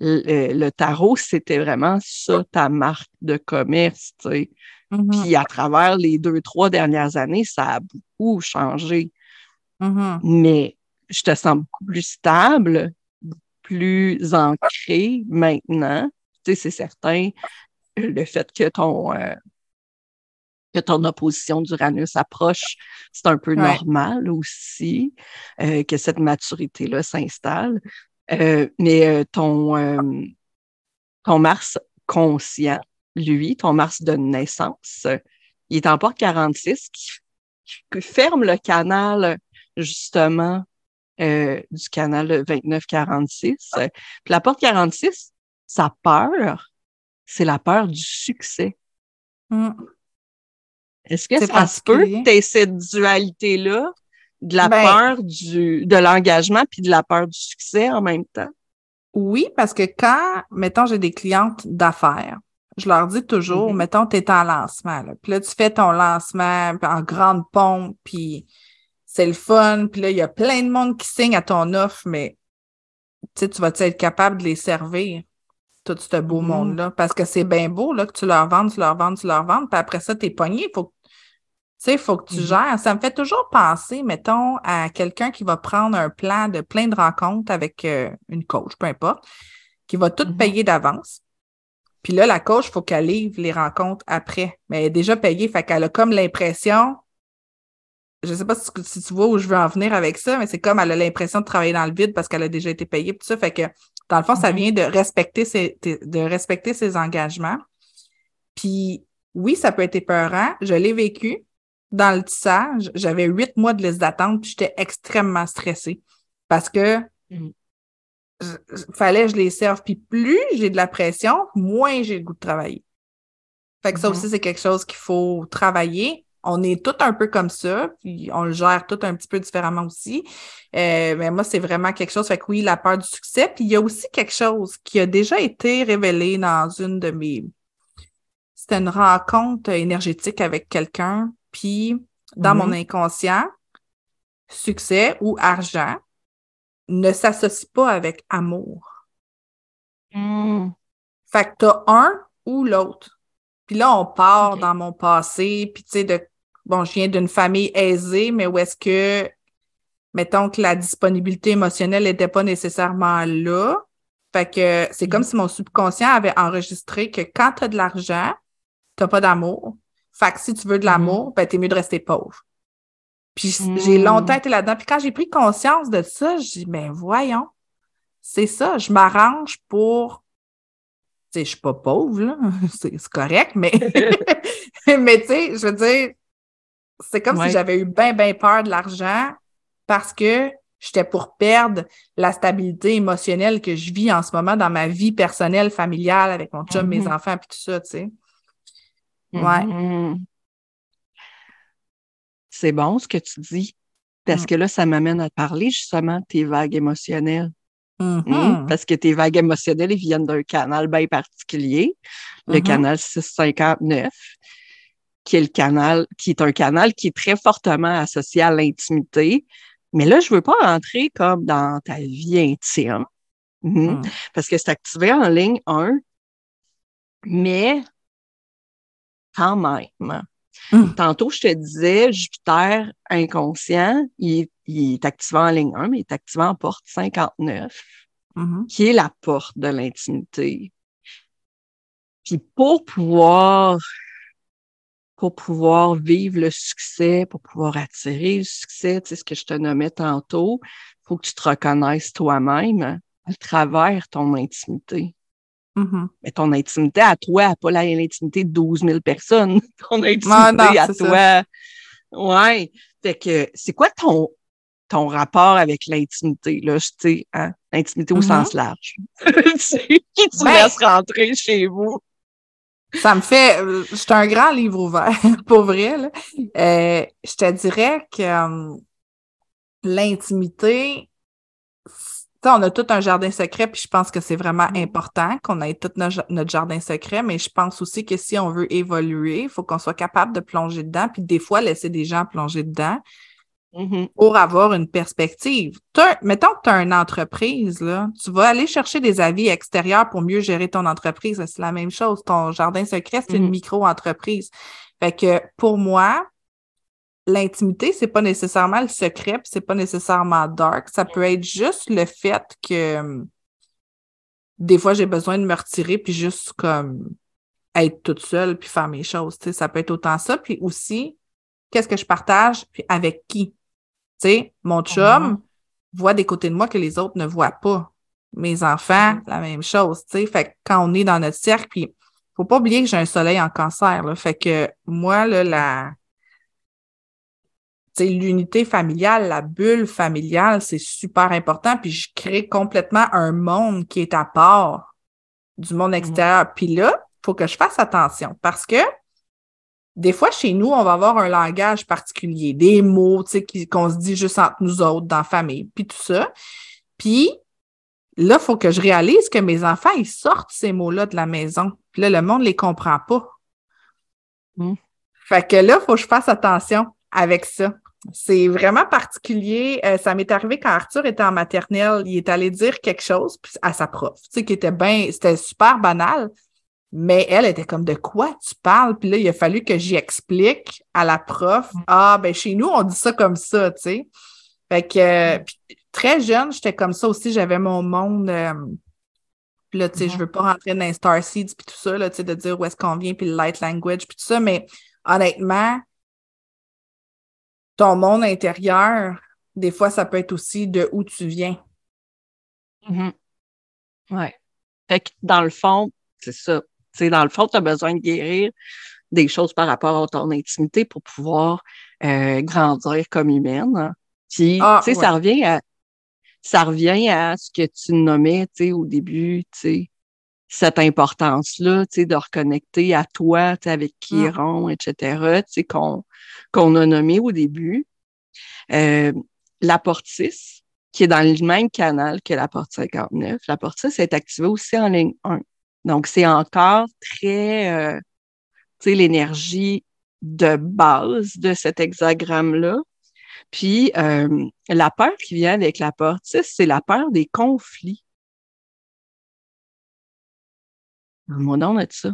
le, le tarot, c'était vraiment ça, ta marque de commerce, tu sais. Mhm. Puis à travers les deux, trois dernières années, ça a beaucoup changé. Mhm. Mais je te sens beaucoup plus stable, plus ancré maintenant. Tu sais, c'est certain, le fait que ton, euh, que ton opposition d'Uranus approche, c'est un peu Ouais. normal aussi, euh, que cette maturité-là s'installe. Euh, mais euh, ton, euh, ton Mars conscient, lui, ton Mars de naissance, il est en porte 46 qui, qui ferme le canal, justement, euh, du canal 29-46. Euh, Puis la porte 46, sa peur, c'est la peur du succès. Mhm. Est-ce que C'est ça se peut que tu cette dualité-là de la Ben- peur du, de l'engagement puis de la peur du succès en même temps? Oui, parce que quand, mettons, j'ai des clientes d'affaires, je leur dis toujours, Mhm. mettons, tu es en lancement, là, puis là, tu fais ton lancement en grande pompe, puis c'est le fun, puis là, il y a plein de monde qui signe à ton offre, mais tu sais, tu vas être capable de les servir, tout ce beau Mhm. monde-là, parce que c'est bien beau, là, que tu leur vendes, tu leur vendes, tu leur vendes, puis après ça, t'es pogné, faut que tu sais, il faut que tu Mhm. gères. Ça me fait toujours penser, mettons, à quelqu'un qui va prendre un plan de plein de rencontres avec euh, une coach, peu importe, qui va tout Mhm. payer d'avance. Puis là, la coach, il faut qu'elle livre les rencontres après. Mais elle est déjà payée, fait qu'elle a comme l'impression, je sais pas si, si tu vois où je veux en venir avec ça, mais c'est comme elle a l'impression de travailler dans le vide parce qu'elle a déjà été payée, tout ça. Fait que, dans le fond, ça Mhm. vient de respecter ses, de respecter ses engagements. Puis oui, ça peut être épeurant. Je l'ai vécu dans le tissage. J'avais huit mois de liste d'attente, puis j'étais extrêmement stressée parce que je- je- fallait que je les serve. Puis plus j'ai de la pression, moins j'ai le goût de travailler. Fait que ça Mhm. aussi, c'est quelque chose qu'il faut travailler. On est tout un peu comme ça, puis on le gère tout un petit peu différemment aussi. Euh, mais moi, c'est vraiment quelque chose. Fait que oui, la peur du succès. Puis il y a aussi quelque chose qui a déjà été révélé dans une de mes. C'était une rencontre énergétique avec quelqu'un. Puis dans Mhm. mon inconscient, succès ou argent ne s'associe pas avec amour. Mhm. Fait que t'as un ou l'autre. Puis là, on part dans mon passé, puis tu sais, de bon, je viens d'une famille aisée, mais où est-ce que, mettons que la disponibilité émotionnelle n'était pas nécessairement là. Fait que c'est comme Mhm. si mon subconscient avait enregistré que quand tu as de l'argent, tu pas d'amour. Fait que si tu veux de Mhm. l'amour, ben t'es mieux de rester pauvre. Puis j'ai longtemps été là-dedans. Puis quand j'ai pris conscience de ça, je dis, ben voyons, c'est ça, je m'arrange pour tu sais, je suis pas pauvre, là. C'est correct, mais, mais tu sais, je veux dire, c'est comme Ouais. si j'avais eu bien, bien peur de l'argent parce que j'étais pour perdre la stabilité émotionnelle que je vis en ce moment dans ma vie personnelle, familiale, avec mon chum, mes Mhm. enfants, puis tout ça, tu sais. Ouais. Mhm. C'est bon ce que tu dis, parce Mm. que là, ça m'amène à parler justement de tes vagues émotionnelles. Mhm. Hmm? Parce que tes vagues émotionnelles, ils viennent d'un canal bien particulier, le Mhm. canal 659, qui est le canal, qui est un canal qui est très fortement associé à l'intimité. Mais là, je veux pas rentrer comme dans ta vie intime. Mhm. Mhm. Parce que c'est activé en ligne 1, mais quand même. Mhm. Tantôt, je te disais, Jupiter inconscient, il est, il est activé en ligne 1, mais il est activé en porte 59, Mhm. qui est la porte de l'intimité. Puis pour pouvoir, pour pouvoir vivre le succès, pour pouvoir attirer le succès, tu sais, ce que je te nommais tantôt, faut que tu te reconnaisses toi-même à travers ton intimité. Mhm. Mais ton intimité à toi, pas la- l'intimité de 12 000 personnes. Ton intimité Ah, non, à toi. Ouais. Fait que c'est quoi ton, ton rapport avec l'intimité, là? Tu sais, hein? L'intimité au Mhm. sens large. tu sais, qui tu Ben- laisses rentrer chez vous? Ça me fait. euh, C'est un grand livre ouvert, pour vrai. Là. Euh, je te dirais que euh, l'intimité, on a tout un jardin secret, puis je pense que c'est vraiment Mm. important qu'on ait tout notre, notre jardin secret, mais je pense aussi que si on veut évoluer, il faut qu'on soit capable de plonger dedans, puis des fois laisser des gens plonger dedans Mhm. pour avoir une perspective. T'as- mettons que tu as une entreprise, là, tu vas aller chercher des avis extérieurs pour mieux gérer ton entreprise. C'est la même chose. Ton jardin secret, c'est une Mhm. micro-entreprise. Fait que pour moi, l'intimité, c'est pas nécessairement le secret, puis c'est pas nécessairement dark. Ça peut être juste le fait que hum, des fois, j'ai besoin de me retirer puis juste comme être toute seule puis faire mes choses. Ça peut être autant ça. Puis aussi, qu'est-ce que je partage puis avec qui? Sais, mon chum voit des côtés de moi que les autres ne voient pas. Mes enfants, Mhm. la même chose. Tu sais, fait que quand on est dans notre cercle, puis faut pas oublier que j'ai un soleil en cancer. Là, fait que moi, là, la l'unité familiale, la bulle familiale, c'est super important. Puis je crée complètement un monde qui est à part du monde extérieur. Puis là, faut que je fasse attention parce que des fois, chez nous, on va avoir un langage particulier, des mots, tu sais, qui- qu'on se dit juste entre nous autres, dans la famille, puis tout ça. Puis là, il faut que je réalise que mes enfants, ils sortent ces mots-là de la maison. Puis là, le monde les comprend pas. Mm. Fait que là, il faut que je fasse attention avec ça. C'est vraiment particulier. Euh, ça m'est arrivé quand Arthur était en maternelle. Il est allé dire quelque chose puis à sa prof, tu sais, qui était bien, c'était super banal. Mais elle était comme de quoi tu parles? Puis là, il a fallu que j'y explique à la prof. Ah, ben chez nous, on dit ça comme ça, tu sais. Fait que euh, puis très jeune, j'étais comme ça aussi. J'avais mon monde. euh, puis là, tu sais, Mhm. je veux pas rentrer dans les star seeds puis tout ça, là, tu sais, de dire où est-ce qu'on vient, puis le light language, puis tout ça. Mais honnêtement, ton monde intérieur, des fois, ça peut être aussi de où tu viens. Mhm. Ouais. Fait que dans le fond, c'est ça. Tu sais, dans le fond, tu as besoin de guérir des choses par rapport à ton intimité pour pouvoir euh, grandir comme humaine. Puis, Ah, tu sais, ça revient à ça revient à ce que tu nommais, au début, tu sais, cette importance-là, tu sais, de reconnecter à toi, avec Chiron, etc., tu sais, qu'on qu'on a nommé au début. Euh, la porte 6, qui est dans le même canal que la porte 59. La porte 6 est activée aussi en ligne 1. Donc, c'est encore très, euh, tu sais, l'énergie de base de cet hexagramme-là. Puis, euh, la peur qui vient avec la porte 6, c'est la peur des conflits. Moi, on a ça.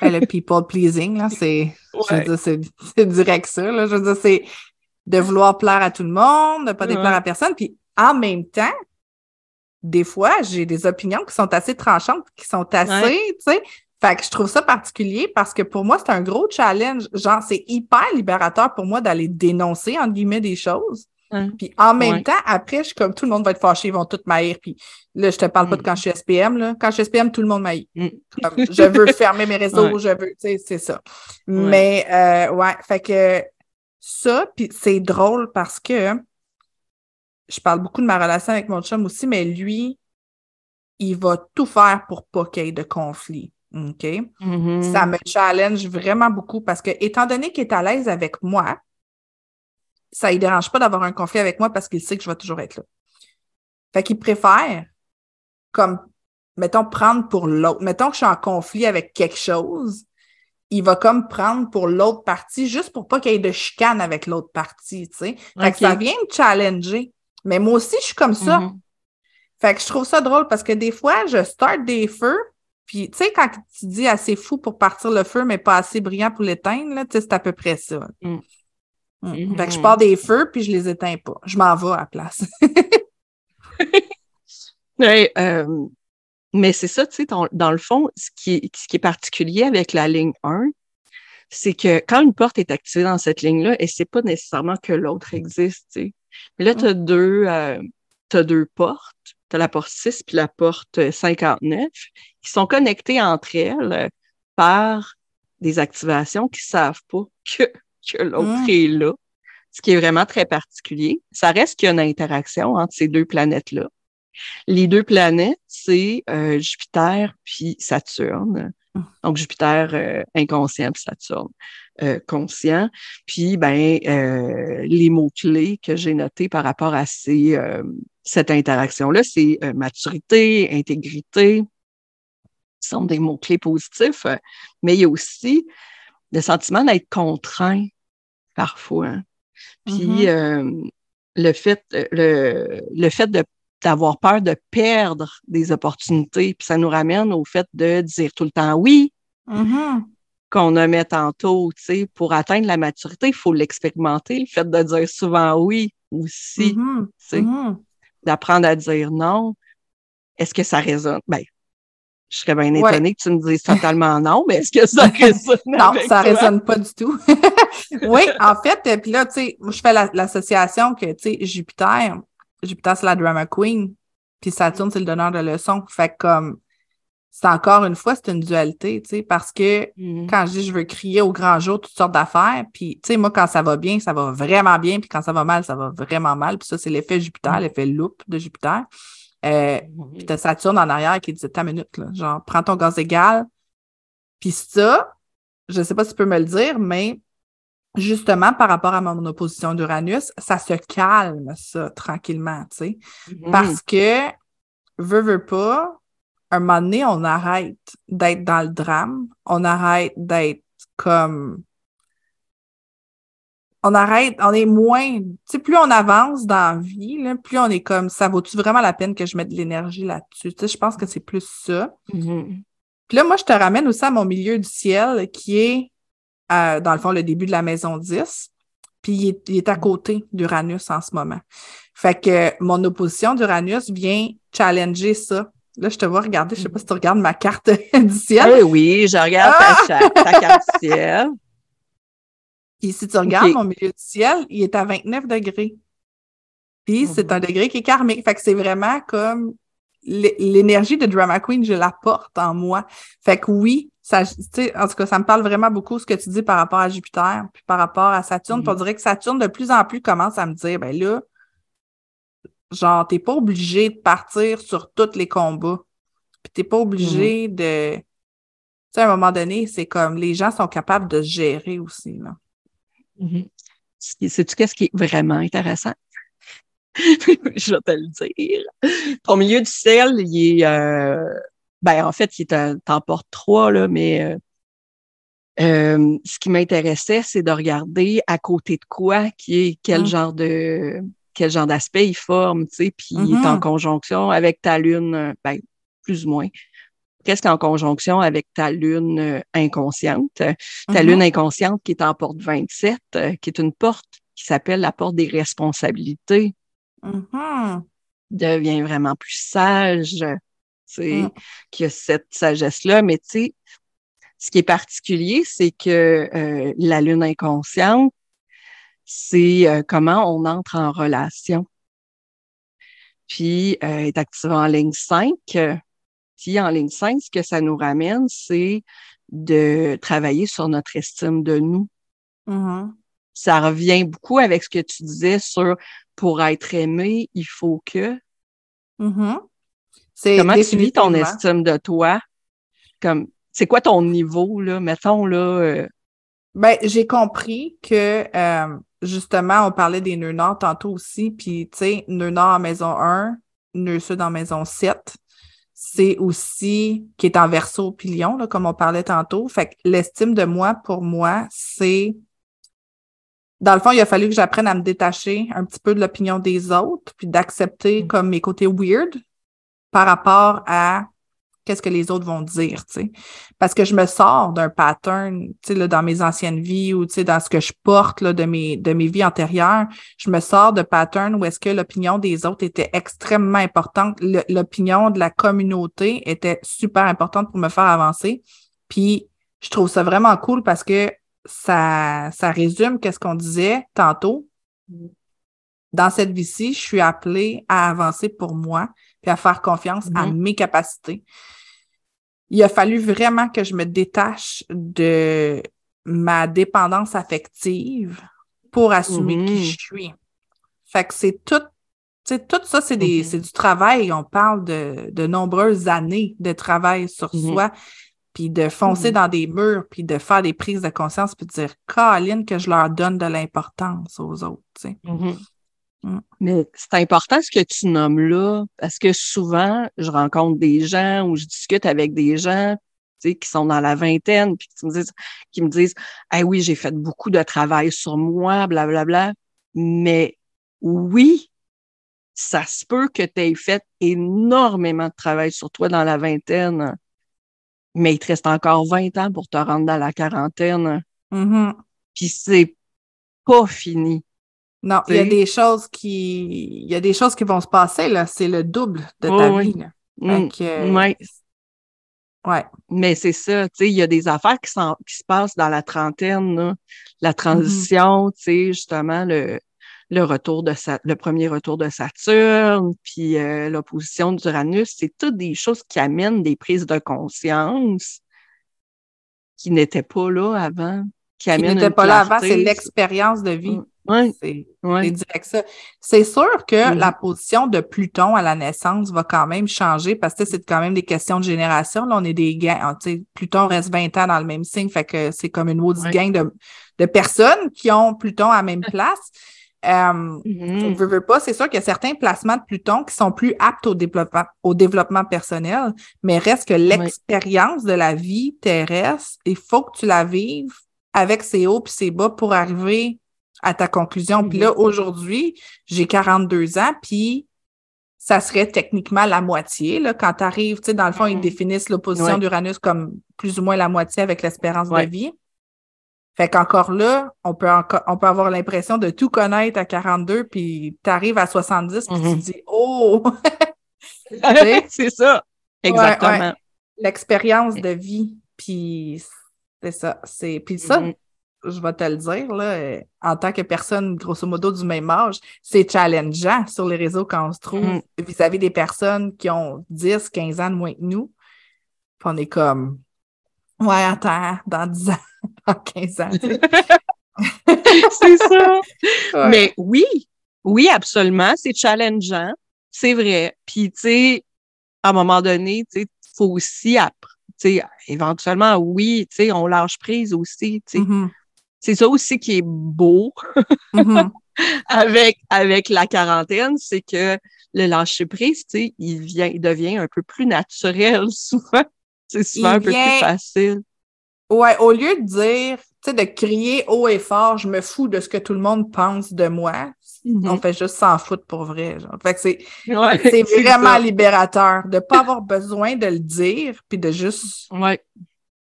Ben, le people pleasing, là, c'est, Ouais. direct ça, là. Je veux dire, c'est de vouloir plaire à tout le monde, de pas Ouais. déplaire à personne. Puis, en même temps, des fois, j'ai des opinions qui sont assez tranchantes, qui sont assez, Ouais. tu sais. Fait que je trouve ça particulier parce que pour moi, c'est un gros challenge. Genre, c'est hyper libérateur pour moi d'aller dénoncer, entre guillemets, des choses. Puis en même Ouais. temps, après, je suis comme tout le monde va être fâché, ils vont tout m'haïr. Puis là, je te parle pas de Mm. quand je suis SPM. Là. Quand je suis SPM, tout le monde m'haït. Mm. Je veux fermer mes réseaux, Ouais. je veux, tu sais, c'est ça. Mais euh, ouais, fait que ça, puis c'est drôle parce que je parle beaucoup de ma relation avec mon chum aussi, mais lui, il va tout faire pour pas qu'il y ait de conflit. OK? Mhm. Ça me challenge vraiment beaucoup parce que, étant donné qu'il est à l'aise avec moi, ça ne dérange pas d'avoir un conflit avec moi parce qu'il sait que je vais toujours être là. Fait qu'il préfère comme, mettons, prendre pour l'autre. Mettons que je suis en conflit avec quelque chose, il va comme prendre pour l'autre partie juste pour pas qu'il y ait de chicane avec l'autre partie, tu sais. Fait que ça vient me challenger. Mais moi aussi, je suis comme ça. Mm-hmm. Fait que je trouve ça drôle parce que des fois, je start des feux, puis tu sais, quand tu dis assez fou pour partir le feu, mais pas assez brillant pour l'éteindre, tu sais, c'est à peu près ça. Mm. Mm. Fait que je pars des feux, puis je les éteins pas. Je m'en vais à la place. Euh, mais c'est ça, tu sais, dans le fond, ce qui, est, ce qui est particulier avec la ligne 1, c'est que quand une porte est activée dans cette ligne-là, et c'est pas nécessairement que l'autre existe, tu sais. Mais là, tu as, deux, euh, deux portes, tu as la porte 6 puis la porte 59, qui sont connectées entre elles par des activations qui savent pas que, que l'autre mm. est là, ce qui est vraiment très particulier. Ça reste qu'il y a une interaction entre ces deux planètes-là. Les deux planètes, c'est euh, Jupiter puis Saturne. Hum. Donc, Jupiter euh, inconscient puis Saturne euh, conscient. Puis, ben, les mots-clés que j'ai notés par rapport à ces, cette interaction-là, c'est maturité, intégrité. Ce sont des mots-clés positifs, mais il y a aussi le sentiment d'être contraint parfois. Hein. Puis, mm-hmm. le fait, le, le fait de d'avoir peur de perdre des opportunités. Puis ça nous ramène au fait de dire tout le temps oui, mm-hmm. qu'on a mis tantôt, tu sais, pour atteindre la maturité, il faut l'expérimenter, le fait de dire souvent oui aussi, mm-hmm. tu sais, d'apprendre à dire non. Est-ce que ça résonne? Ben, je serais bien étonnée que tu me dises totalement non, mais est-ce que ça résonne? non, ça résonne pas du tout. oui, en fait, puis là, tu sais, je fais l'association que, tu sais, Jupiter, Jupiter, c'est la drama queen, puis Saturne, c'est le donneur de leçons. Fait comme, c'est encore une fois, c'est une dualité, tu sais, parce que mm-hmm. quand je dis je veux crier au grand jour toutes sortes d'affaires, puis, tu sais, moi, quand ça va bien, ça va vraiment bien, puis quand ça va mal, ça va vraiment mal. Puis ça, c'est l'effet Jupiter, mm-hmm. l'effet loupe de Jupiter. Euh. Puis t'as Saturne en arrière qui dit ta minute, là, genre, prends ton gaz égal. Puis ça, je sais pas si tu peux me le dire, mais justement, par rapport à mon opposition d'Uranus, ça se calme, ça, tranquillement, tu sais. Mm-hmm. Parce que, veut, veut pas, un moment donné, on arrête d'être dans le drame, on arrête d'être comme... On arrête, on est moins... Tu sais, plus on avance dans la vie, là, plus on est comme, ça vaut-tu vraiment la peine que je mette de l'énergie là-dessus? Tu sais, je pense que c'est plus ça. Mm-hmm. Puis là, moi, je te ramène aussi à mon milieu du ciel, qui est dans le fond, le début de la maison 10. Puis il est, à côté d'Uranus en ce moment. Fait que mon opposition d'Uranus vient challenger ça. Là, je te vois regarder, je sais pas si tu regardes ma carte du ciel. Oui, oui, je regarde ta, ah! carte du ciel. Puis si tu regardes mon milieu du ciel, il est à 29 degrés. Puis c'est mhm. un degré qui est karmique. Fait que c'est vraiment comme l'énergie de Drama Queen, je la porte en moi. Fait que oui, ça, en tout cas, ça me parle vraiment beaucoup ce que tu dis par rapport à Jupiter, puis par rapport à Saturne. Mm-hmm. on dirait que Saturne, de plus en plus, commence à me dire, ben là, genre, t'es pas obligé de partir sur tous les combats. Puis t'es pas obligé mm-hmm. de. Tu sais, à un moment donné, c'est comme les gens sont capables de gérer aussi, là. Mm-hmm. Sais-tu qu'est-ce qui est vraiment intéressant? je vais te le dire. Ton milieu du ciel, il est, euh, ben, en fait, il t'en porte trois, là, mais euh, euh, ce qui m'intéressait, c'est de regarder à côté de quoi, qui est quel mmh. genre de quel genre d'aspect il forme, tu sais, puis il est en mmh conjonction avec ta lune, ben, plus ou moins. Qu'est-ce qu'en conjonction avec ta lune inconsciente? Ta mmh lune inconsciente qui est en porte 27, qui est une porte qui s'appelle la porte des responsabilités. Devient vraiment plus sage, mm. qui a cette sagesse-là. Mais tu sais, ce qui est particulier, c'est que euh, la lune inconsciente, c'est euh, comment on entre en relation. Puis, euh, est active en ligne 5. Puis, en ligne 5, ce que ça nous ramène, c'est de travailler sur notre estime de nous. Mm-hmm. Ça revient beaucoup avec ce que tu disais sur pour être aimé, il faut que. Mm-hmm. Comment tu vis ton estime de toi? Comme, c'est quoi ton niveau, là, mettons, là? Euh? Ben, j'ai compris que, euh, justement, on parlait des nœuds nord tantôt aussi, puis, tu sais, nœud nord en maison 1, nœud sud en maison 7. C'est aussi qui est en verso pilion, là, comme on parlait tantôt. Fait que l'estime de moi, pour moi, c'est dans le fond, il a fallu que j'apprenne à me détacher un petit peu de l'opinion des autres, puis d'accepter Mm. comme mes côtés weird par rapport à qu'est-ce que les autres vont dire, tu sais. Parce que je me sors d'un pattern, tu sais, là, dans mes anciennes vies ou, tu sais, dans ce que je porte, là, de mes, de mes vies antérieures, je me sors de pattern où est-ce que l'opinion des autres était extrêmement importante. L'opinion de la communauté était super importante pour me faire avancer. Puis, je trouve ça vraiment cool parce que ça, ça résume qu'est-ce qu'on disait tantôt. Dans cette vie-ci, je suis appelée à avancer pour moi puis à faire confiance à Mhm. mes capacités. Il a fallu vraiment que je me détache de ma dépendance affective pour assumer Mhm. qui je suis. Fait que c'est tout, tu sais, tout ça, c'est des, Mhm. c'est du travail. On parle de, de nombreuses années de travail sur Mhm. soi, puis de foncer Mhm. dans des murs, puis de faire des prises de conscience, puis de dire, Caroline, que je leur donne de l'importance aux autres, Mm. Mais c'est important ce que tu nommes là, parce que souvent, je rencontre des gens ou je discute avec des gens tu sais, qui sont dans la vingtaine, puis qui me disent, qui me disent Ah oui, j'ai fait beaucoup de travail sur moi, blablabla. Mais oui, ça se peut que tu aies fait énormément de travail sur toi dans la vingtaine, mais il te reste encore 20 ans pour te rendre dans la quarantaine. Mhm. Puis c'est pas fini. Non, il y a des choses qui, il y a des choses qui vont se passer, là. C'est le double de ta oui. vie, là. Mm, Fait que, euh, ouais. ouais. Mais c'est ça, tu sais, il y a des affaires qui, qui se passent dans la trentaine, là. la transition, tu sais, justement, le, le retour de Sa- le premier retour de Saturne, puis euh, l'opposition d'Uranus, c'est toutes des choses qui amènent des prises de conscience qui n'étaient pas là avant, qui Qui une pas là avant, c'est l'expérience de vie. Ouais, C'est ouais. direct ça. C'est sûr que Mhm. la position de Pluton à la naissance va quand même changer parce que c'est quand même des questions de génération. Là, on est des gangs. tu sais, Pluton reste 20 ans dans le même signe, fait que c'est comme une maudite Ouais. gang de, de personnes qui ont Pluton à la même place. Euh, Mhm. veux, veux pas, c'est sûr qu'il y a certains placements de Pluton qui sont plus aptes au développement, au développement personnel, mais reste que l'expérience de la vie terrestre, il faut que tu la vives avec ses hauts puis ses bas pour arriver à ta conclusion. Puis là, aujourd'hui, j'ai 42 ans, puis ça serait techniquement la moitié. Là, quand tu arrives, tu sais, dans le fond, ils Mhm. définissent l'opposition Ouais. d'Uranus comme plus ou moins la moitié avec l'espérance Ouais. de vie. Fait qu'encore là, on peut encore, on peut avoir l'impression de tout connaître à 42, puis tu arrives à 70, puis tu te dis Oh! c'est ça, exactement. ouais. L'expérience de vie, puis c'est ça. C'est... Puis ça, Mhm. Je vais te le dire, là, euh, en tant que personne, grosso modo, du même âge, c'est challengeant sur les réseaux quand on se trouve Mhm. vis-à-vis des personnes qui ont 10, 15 ans de moins que nous. Puis on est comme, ouais, attends, dans 10 ans, dans 15 ans. tu sais. c'est ça. Ouais. Mais oui, oui, absolument, c'est challengeant, c'est vrai. Puis, tu sais, à un moment donné, tu sais, faut aussi, app- tu sais, éventuellement, oui, tu sais, on lâche prise aussi, tu sais. Mhm. C'est ça aussi qui est beau Mhm. avec, avec la quarantaine, c'est que le lâcher prise, tu sais, il vient, il devient un peu plus naturel souvent. C'est souvent Il un peu plus facile. Ouais, au lieu de dire, tu sais, de crier haut et fort, je me fous de ce que tout le monde pense de moi, Mhm. on fait juste s'en foutre pour vrai. Genre. Fait que c'est, Ouais, c'est vraiment ça. libérateur de pas avoir besoin de le dire, puis de juste, Ouais,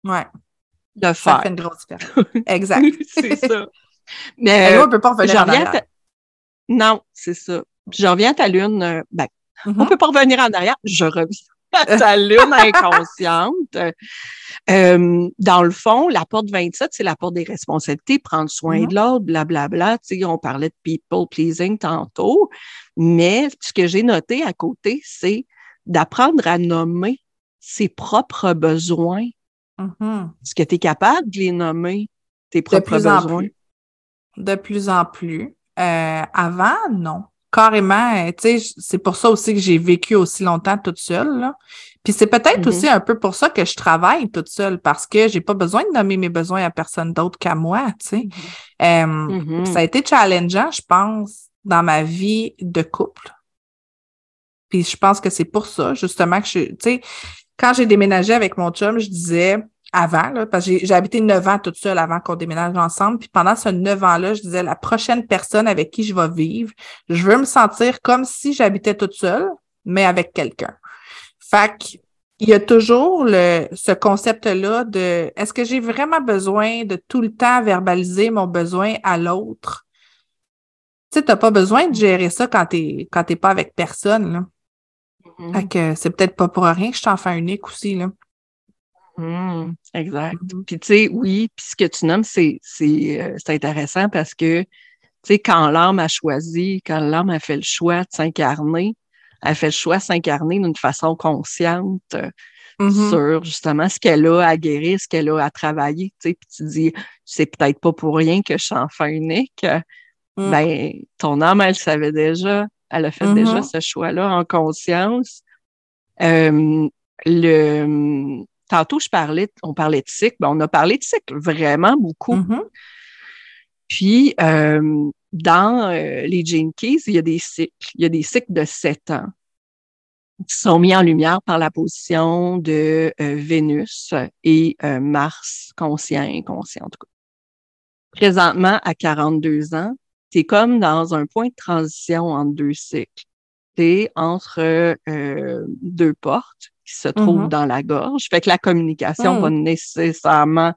ouais, de ça faire. fait une grosse différence. Exact. c'est ça. Mais euh, on peut pas revenir en arrière. ta- Non, c'est ça. Je reviens à ta lune. euh, ben, Mhm. on peut pas revenir en arrière. Je reviens à ta lune inconsciente. Euh, dans le fond, la porte 27, c'est la porte des responsabilités, prendre soin Mhm. de l'autre, blablabla. Tu sais, on parlait de people pleasing tantôt. Mais ce que j'ai noté à côté, c'est d'apprendre à nommer ses propres besoins. Mhm. Est-ce que tu es capable de les nommer, tes De propres plus en plus. De plus en plus. Euh, avant, non. Carrément, euh, tu sais, c'est pour ça aussi que j'ai vécu aussi longtemps toute seule, là. Puis c'est peut-être Mhm. aussi un peu pour ça que je travaille toute seule, parce que j'ai pas besoin de nommer mes besoins à personne d'autre qu'à moi, tu sais. Euh. Ça a été challengeant, je pense, dans ma vie de couple. Puis je pense que c'est pour ça, justement, que je, tu sais, quand j'ai déménagé avec mon chum, je disais avant, là, parce que j'ai habité neuf ans toute seule avant qu'on déménage ensemble. Puis pendant ce neuf ans-là, je disais la prochaine personne avec qui je vais vivre, je veux me sentir comme si j'habitais toute seule, mais avec quelqu'un. Fait que il y a toujours le, ce concept-là de est-ce que j'ai vraiment besoin de tout le temps verbaliser mon besoin à l'autre? Tu sais, t'as pas besoin de gérer ça quand t'es quand t'es pas avec personne. Là. Mm-hmm. Fait que c'est peut-être pas pour rien que je suis enfant unique aussi. Là. Mm, exact. Mm-hmm. Puis tu sais, oui, puis ce que tu nommes, c'est, c'est, euh, c'est intéressant parce que tu sais, quand l'âme a choisi, quand l'âme a fait le choix de s'incarner, elle fait le choix de s'incarner d'une façon consciente euh, mm-hmm. sur justement ce qu'elle a à guérir, ce qu'elle a à travailler. Tu sais, puis tu dis, c'est peut-être pas pour rien que je suis enfant unique. Mm. Ben, ton âme, elle savait déjà, elle a fait déjà mm-hmm. ce choix-là en conscience. Euh, le tantôt, je parlais, on parlait de cycle, ben, on a parlé de cycle vraiment beaucoup. Mm-hmm. Puis, euh, dans euh, les Gene Keys, il y a des cycles. Il y a des cycles de sept ans qui sont mis en lumière par la position de euh, Vénus et Mars, conscient et inconscient en tout cas. Présentement, à 42 ans, tu es comme dans un point de transition entre deux cycles. Tu es entre deux portes qui se trouvent mm-hmm. dans la gorge. Fait que la communication va mm. nécessairement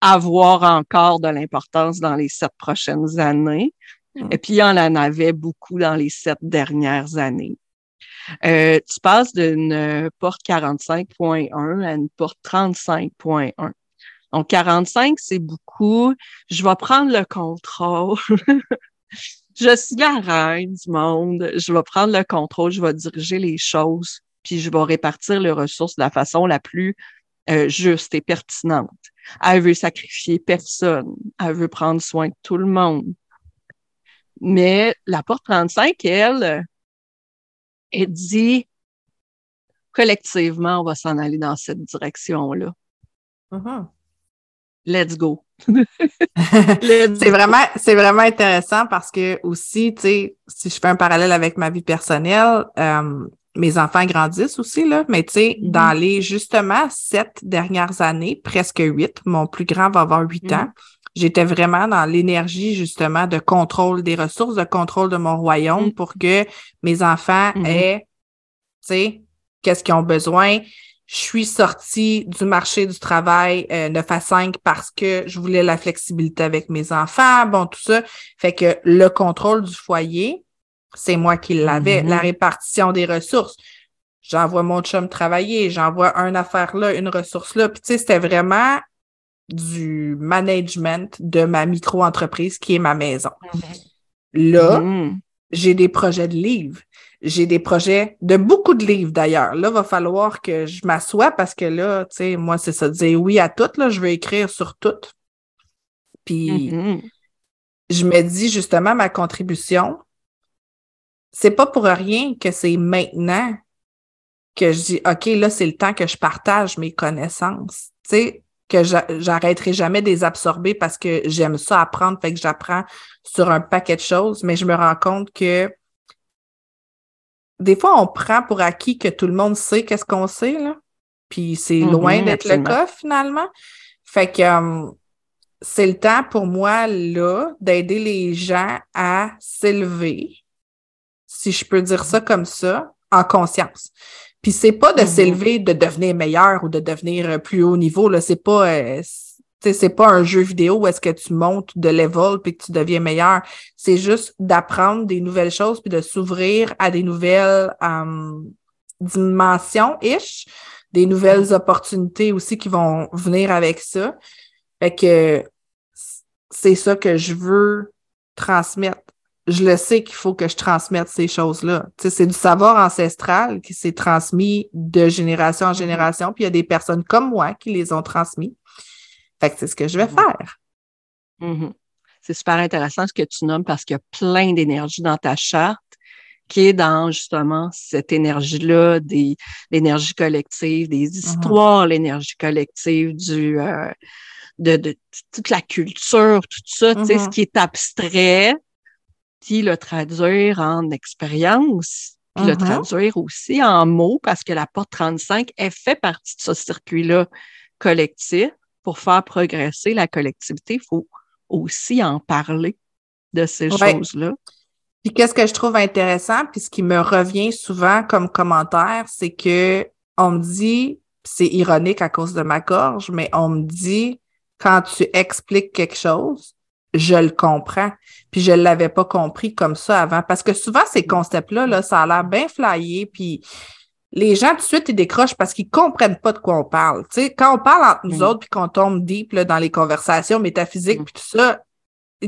avoir encore de l'importance dans les sept prochaines années. Mm. Et puis, il y en avait beaucoup dans les sept dernières années. Euh, tu passes d'une porte 45.1 à une porte 35.1. Donc, 45, c'est beaucoup. Je vais prendre le contrôle. je suis la reine du monde. Je vais prendre le contrôle. Je vais diriger les choses. Puis, je vais répartir les ressources de la façon la plus euh, juste et pertinente. Elle veut sacrifier personne. Elle veut prendre soin de tout le monde. Mais la porte 35, elle, elle dit collectivement, on va s'en aller dans cette direction-là. Mm-hmm. Let's go. c'est vraiment, c'est vraiment intéressant parce que aussi, tu sais, si je fais un parallèle avec ma vie personnelle, euh, mes enfants grandissent aussi, là, mais tu sais, mm-hmm. dans les justement sept dernières années, presque huit, mon plus grand va avoir huit mm-hmm. ans, j'étais vraiment dans l'énergie justement de contrôle des ressources, de contrôle de mon royaume mm. pour que mes enfants mm-hmm. aient, tu sais, qu'est-ce qu'ils ont besoin. Je suis sortie du marché du travail euh, 9 à 5 parce que je voulais la flexibilité avec mes enfants, bon, tout ça. Fait que le contrôle du foyer, c'est moi qui l'avais. La mm-hmm. répartition des ressources. J'envoie mon chum travailler, j'envoie une affaire là, une ressource là. Puis tu sais, c'était vraiment du management de ma micro-entreprise qui est ma maison. Mm-hmm. Là, mm-hmm. j'ai des projets de livres. J'ai des projets de beaucoup de livres d'ailleurs. Là, va falloir que je m'assoie parce que là, tu sais, moi, c'est ça, dire oui à tout. Là, je veux écrire sur tout. Puis, mm-hmm. je me dis justement, ma contribution, c'est pas pour rien que c'est maintenant que je dis, OK, là, c'est le temps que je partage mes connaissances. Tu sais, que j'arrêterai jamais de les absorber parce que j'aime ça apprendre, fait que j'apprends sur un paquet de choses, mais je me rends compte que des fois, on prend pour acquis que tout le monde sait qu'est-ce qu'on sait, là. Puis c'est mm-hmm, loin d'être le cas, finalement. Fait que euh, c'est le temps pour moi, là, d'aider les gens à s'élever, si je peux dire ça comme ça, en conscience. Puis c'est pas de mm-hmm. s'élever, de devenir meilleur ou de devenir euh, plus haut niveau. Là, c'est pas, euh, c'est pas un jeu vidéo où est-ce que tu montes de level puis que tu deviens meilleur. C'est juste d'apprendre des nouvelles choses puis de s'ouvrir à des nouvelles euh, dimensions ish, des nouvelles opportunités aussi qui vont venir avec ça. Fait que c'est ça que je veux transmettre je le sais qu'il faut que je transmette ces choses-là. c'est du savoir ancestral qui s'est transmis de génération en génération, puis il y a des personnes comme moi qui les ont transmis. Fait que c'est ce que je vais mm-hmm. faire. Mm-hmm. C'est super intéressant ce que tu nommes parce qu'il y a plein d'énergie dans ta charte qui est dans justement cette énergie-là, des l'énergie collective, des histoires, l'énergie collective, du euh, de, toute la culture, tout ça, ce qui est abstrait, le traduire en expérience puis le Mhm. traduire aussi en mots parce que la porte 35, elle fait partie de ce circuit-là collectif. Pour faire progresser la collectivité, il faut aussi en parler de ces Ouais. choses-là. Puis qu'est-ce que je trouve intéressant, puis ce qui me revient souvent comme commentaire, c'est que on me dit, c'est ironique à cause de ma gorge, mais on me dit quand tu expliques quelque chose, je le comprends. Puis je l'avais pas compris comme ça avant. Parce que souvent, ces concepts-là, là, ça a l'air bien flyé, puis les gens, tout de suite, ils décrochent parce qu'ils comprennent pas de quoi on parle. Tu sais, quand on parle entre nous Mm. autres, puis qu'on tombe deep là, dans les conversations métaphysiques, Mm. puis tout ça,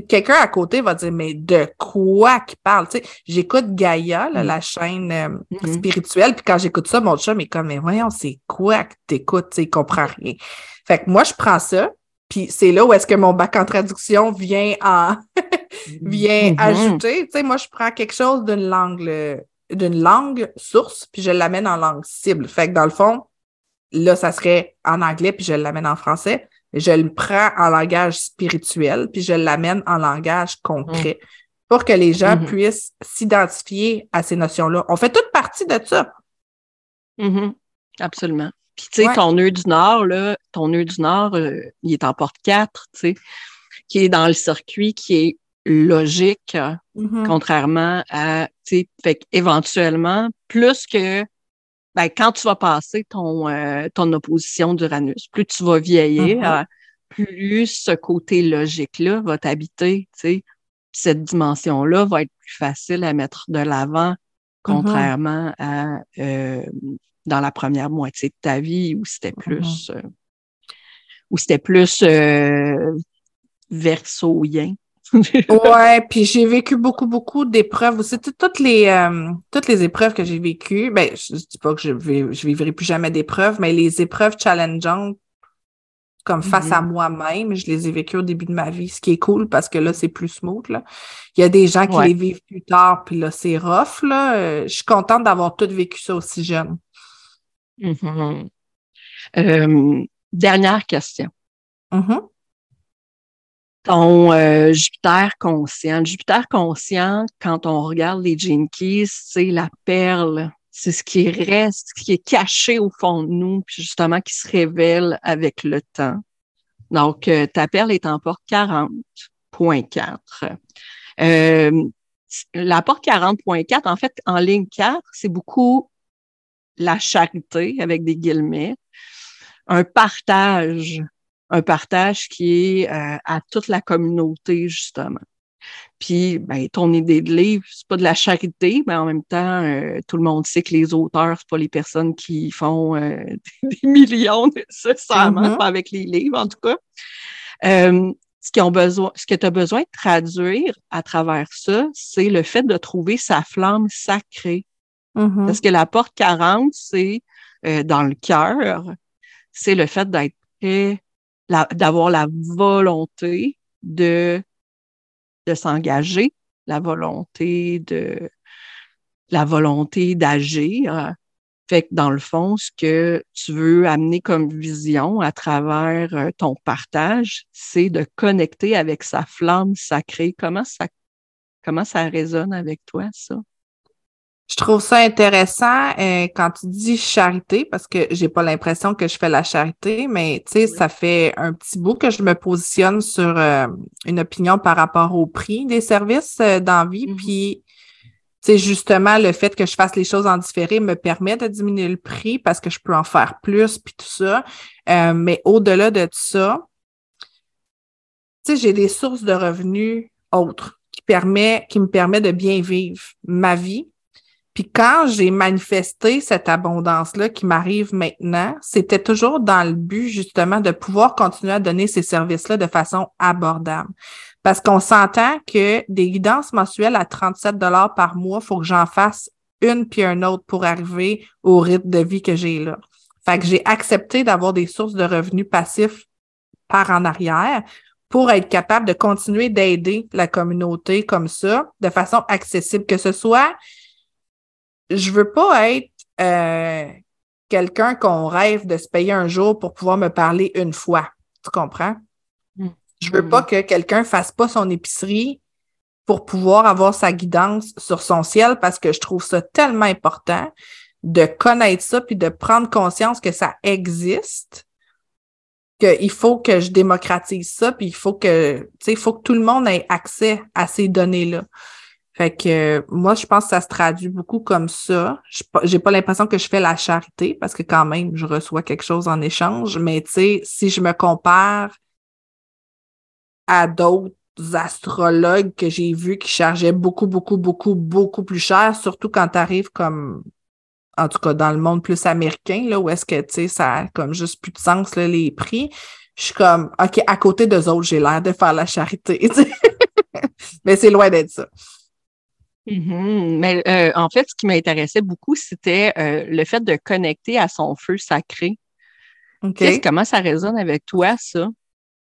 quelqu'un à côté va dire, mais de quoi qu'il parle? Tu sais, j'écoute Gaïa, là, Mm. la chaîne euh, spirituelle, puis quand j'écoute ça, mon chum est comme, mais voyons, c'est quoi que t'écoutes? Tu sais, comprend rien. Fait que moi, je prends ça, puis c'est là où est-ce que mon bac en traduction vient en vient Mhm. ajouter. Tu sais, moi, je prends quelque chose d'une langue, d'une langue source, puis je l'amène en langue cible. Fait que dans le fond, là, ça serait en anglais, puis je l'amène en français. Je le prends en langage spirituel, puis je l'amène en langage concret pour que les gens Mhm. puissent s'identifier à ces notions-là. On fait toute partie de ça. Mhm. Absolument. Puis, tu sais, Ouais. ton nœud du Nord, là, ton nœud du Nord, euh, il est en porte 4, tu sais, qui est dans le circuit qui est logique, Mhm. contrairement à, tu sais, fait éventuellement, plus que, ben, quand tu vas passer ton, euh, ton opposition d'Uranus, plus tu vas vieillir, Mhm. euh, plus ce côté logique-là va t'habiter, tu sais. Cette dimension-là va être plus facile à mettre de l'avant, contrairement à euh, dans la première moitié de ta vie où c'était plus euh, où c'était plus euh, versoïen. Ouais, puis j'ai vécu beaucoup, beaucoup d'épreuves aussi. Tout- Toutes les, euh, toutes les épreuves que j'ai vécues, ben, je, je dis pas que je, vais, je vivrai plus jamais d'épreuves, mais les épreuves challengeantes, comme face Mhm. à moi-même, je les ai vécues au début de ma vie, ce qui est cool parce que là, c'est plus smooth, là. Il y a des gens qui Ouais. les vivent plus tard, puis là, c'est rough, là. Euh, je suis contente d'avoir tout vécu ça aussi jeune. Mhm. Euh, dernière question. Mhm. Euh, Jupiter conscient. Jupiter conscient, quand on regarde les Keys, c'est la perle. C'est ce qui reste, ce qui est caché au fond de nous, puis justement qui se révèle avec le temps. Donc, euh, ta perle est en porte 40.4. Euh, la porte 40.4, en fait, en ligne 4, c'est beaucoup la charité, avec des guillemets, un partage un partage qui est euh, à toute la communauté, justement. Puis, ben, ton idée de livre, c'est pas de la charité, mais en même temps, euh, tout le monde sait que les auteurs, c'est pas les personnes qui font euh, des millions nécessairement, pas avec les livres, en tout cas. Euh, ce, ont besoin, ce que tu as besoin de traduire à travers ça, c'est le fait de trouver sa flamme sacrée. Mhm. Parce que la porte 40, c'est dans le cœur, c'est le fait d'être prêt, d'avoir la volonté de, de s'engager, la volonté de la volonté d'agir. Fait que dans le fond, ce que tu veux amener comme vision à travers euh, ton partage, c'est de connecter avec sa flamme sacrée. Comment ça, comment ça résonne avec toi, ça? Je trouve ça intéressant euh, quand tu dis charité, parce que j'ai pas l'impression que je fais la charité, mais tu sais, Oui. ça fait un petit bout que je me positionne sur euh, une opinion par rapport au prix des services euh, dans la vie. Mhm. Puis, tu sais, justement, le fait que je fasse les choses en différé me permet de diminuer le prix parce que je peux en faire plus, puis tout ça. Euh, mais au-delà de ça, tu sais, j'ai des sources de revenus autres qui, permet, qui me permettent de bien vivre ma vie. Puis quand j'ai manifesté cette abondance-là qui m'arrive maintenant, c'était toujours dans le but justement de pouvoir continuer à donner ces services-là de façon abordable. Parce qu'on s'entend que des guidances mensuelles à 37 dollars par mois, faut que j'en fasse une puis un autre pour arriver au rythme de vie que j'ai là. Fait que j'ai accepté d'avoir des sources de revenus passifs par en arrière pour être capable de continuer d'aider la communauté comme ça, de façon accessible, que ce soit, je veux pas être euh, quelqu'un qu'on rêve de se payer un jour pour pouvoir me parler une fois. Tu comprends? Je veux pas que quelqu'un fasse pas son épicerie pour pouvoir avoir sa guidance sur son ciel parce que je trouve ça tellement important de connaître ça puis de prendre conscience que ça existe qu'il faut que je démocratise ça puis il faut que tu sais il faut que tout le monde ait accès à ces données là. Fait que moi je pense que ça se traduit beaucoup comme ça. J'ai pas l'impression que je fais la charité parce que quand même je reçois quelque chose en échange mais tu sais si je me compare à d'autres astrologues que j'ai vus qui chargeaient beaucoup, beaucoup, beaucoup, beaucoup plus cher, surtout quand tu arrives comme, en tout cas dans le monde plus américain, là, où est-ce que, tu sais, ça a comme juste plus de sens, là, les prix. Je suis comme, OK, à côté d'eux autres, j'ai l'air de faire la charité. Mais c'est loin d'être ça. Mm-hmm. Mais euh, en fait, ce qui m'intéressait beaucoup, c'était euh, le fait de connecter à son feu sacré. Comment ça résonne avec toi, ça?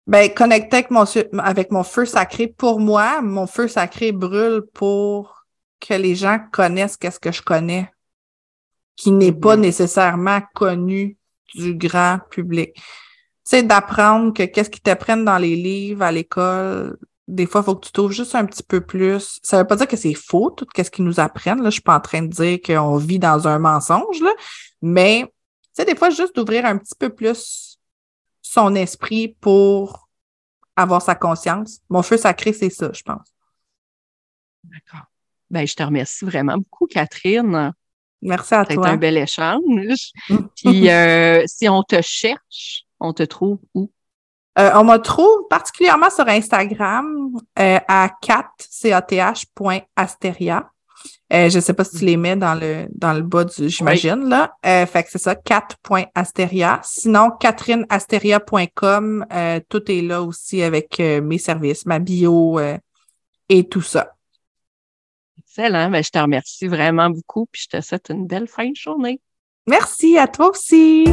Ben, connecter avec mon, avec mon feu sacré, pour moi, mon feu sacré brûle pour que les gens connaissent qu'est-ce que je connais, qui n'est pas nécessairement connu du grand public. C'est d'apprendre que qu'est-ce qu'ils t'apprennent dans les livres, à l'école, des fois, il faut que tu trouves juste un petit peu plus. Ça veut pas dire que c'est faux, tout ce qu'ils nous apprennent. Là. Je suis pas en train de dire qu'on vit dans un mensonge, là. mais c'est des fois juste d'ouvrir un petit peu plus son esprit pour avoir sa conscience. Mon feu sacré, c'est ça, je pense. D'accord. Ben, je te remercie vraiment beaucoup, Catherine. Merci à toi. C'est un bel échange. Puis, euh, si on te cherche, on te trouve où? Euh, on me trouve particulièrement sur Instagram euh, à cat.asteria. Euh, je ne sais pas si tu les mets dans le dans le bas du, j'imagine, là. Euh, fait que c'est ça, 4.asteria. Sinon, catherineasteria.com, euh, tout est là aussi avec mes services, ma bio et tout ça. Excellent. Ben, je te remercie vraiment beaucoup, puis je te souhaite une belle fin de journée. Merci à toi aussi.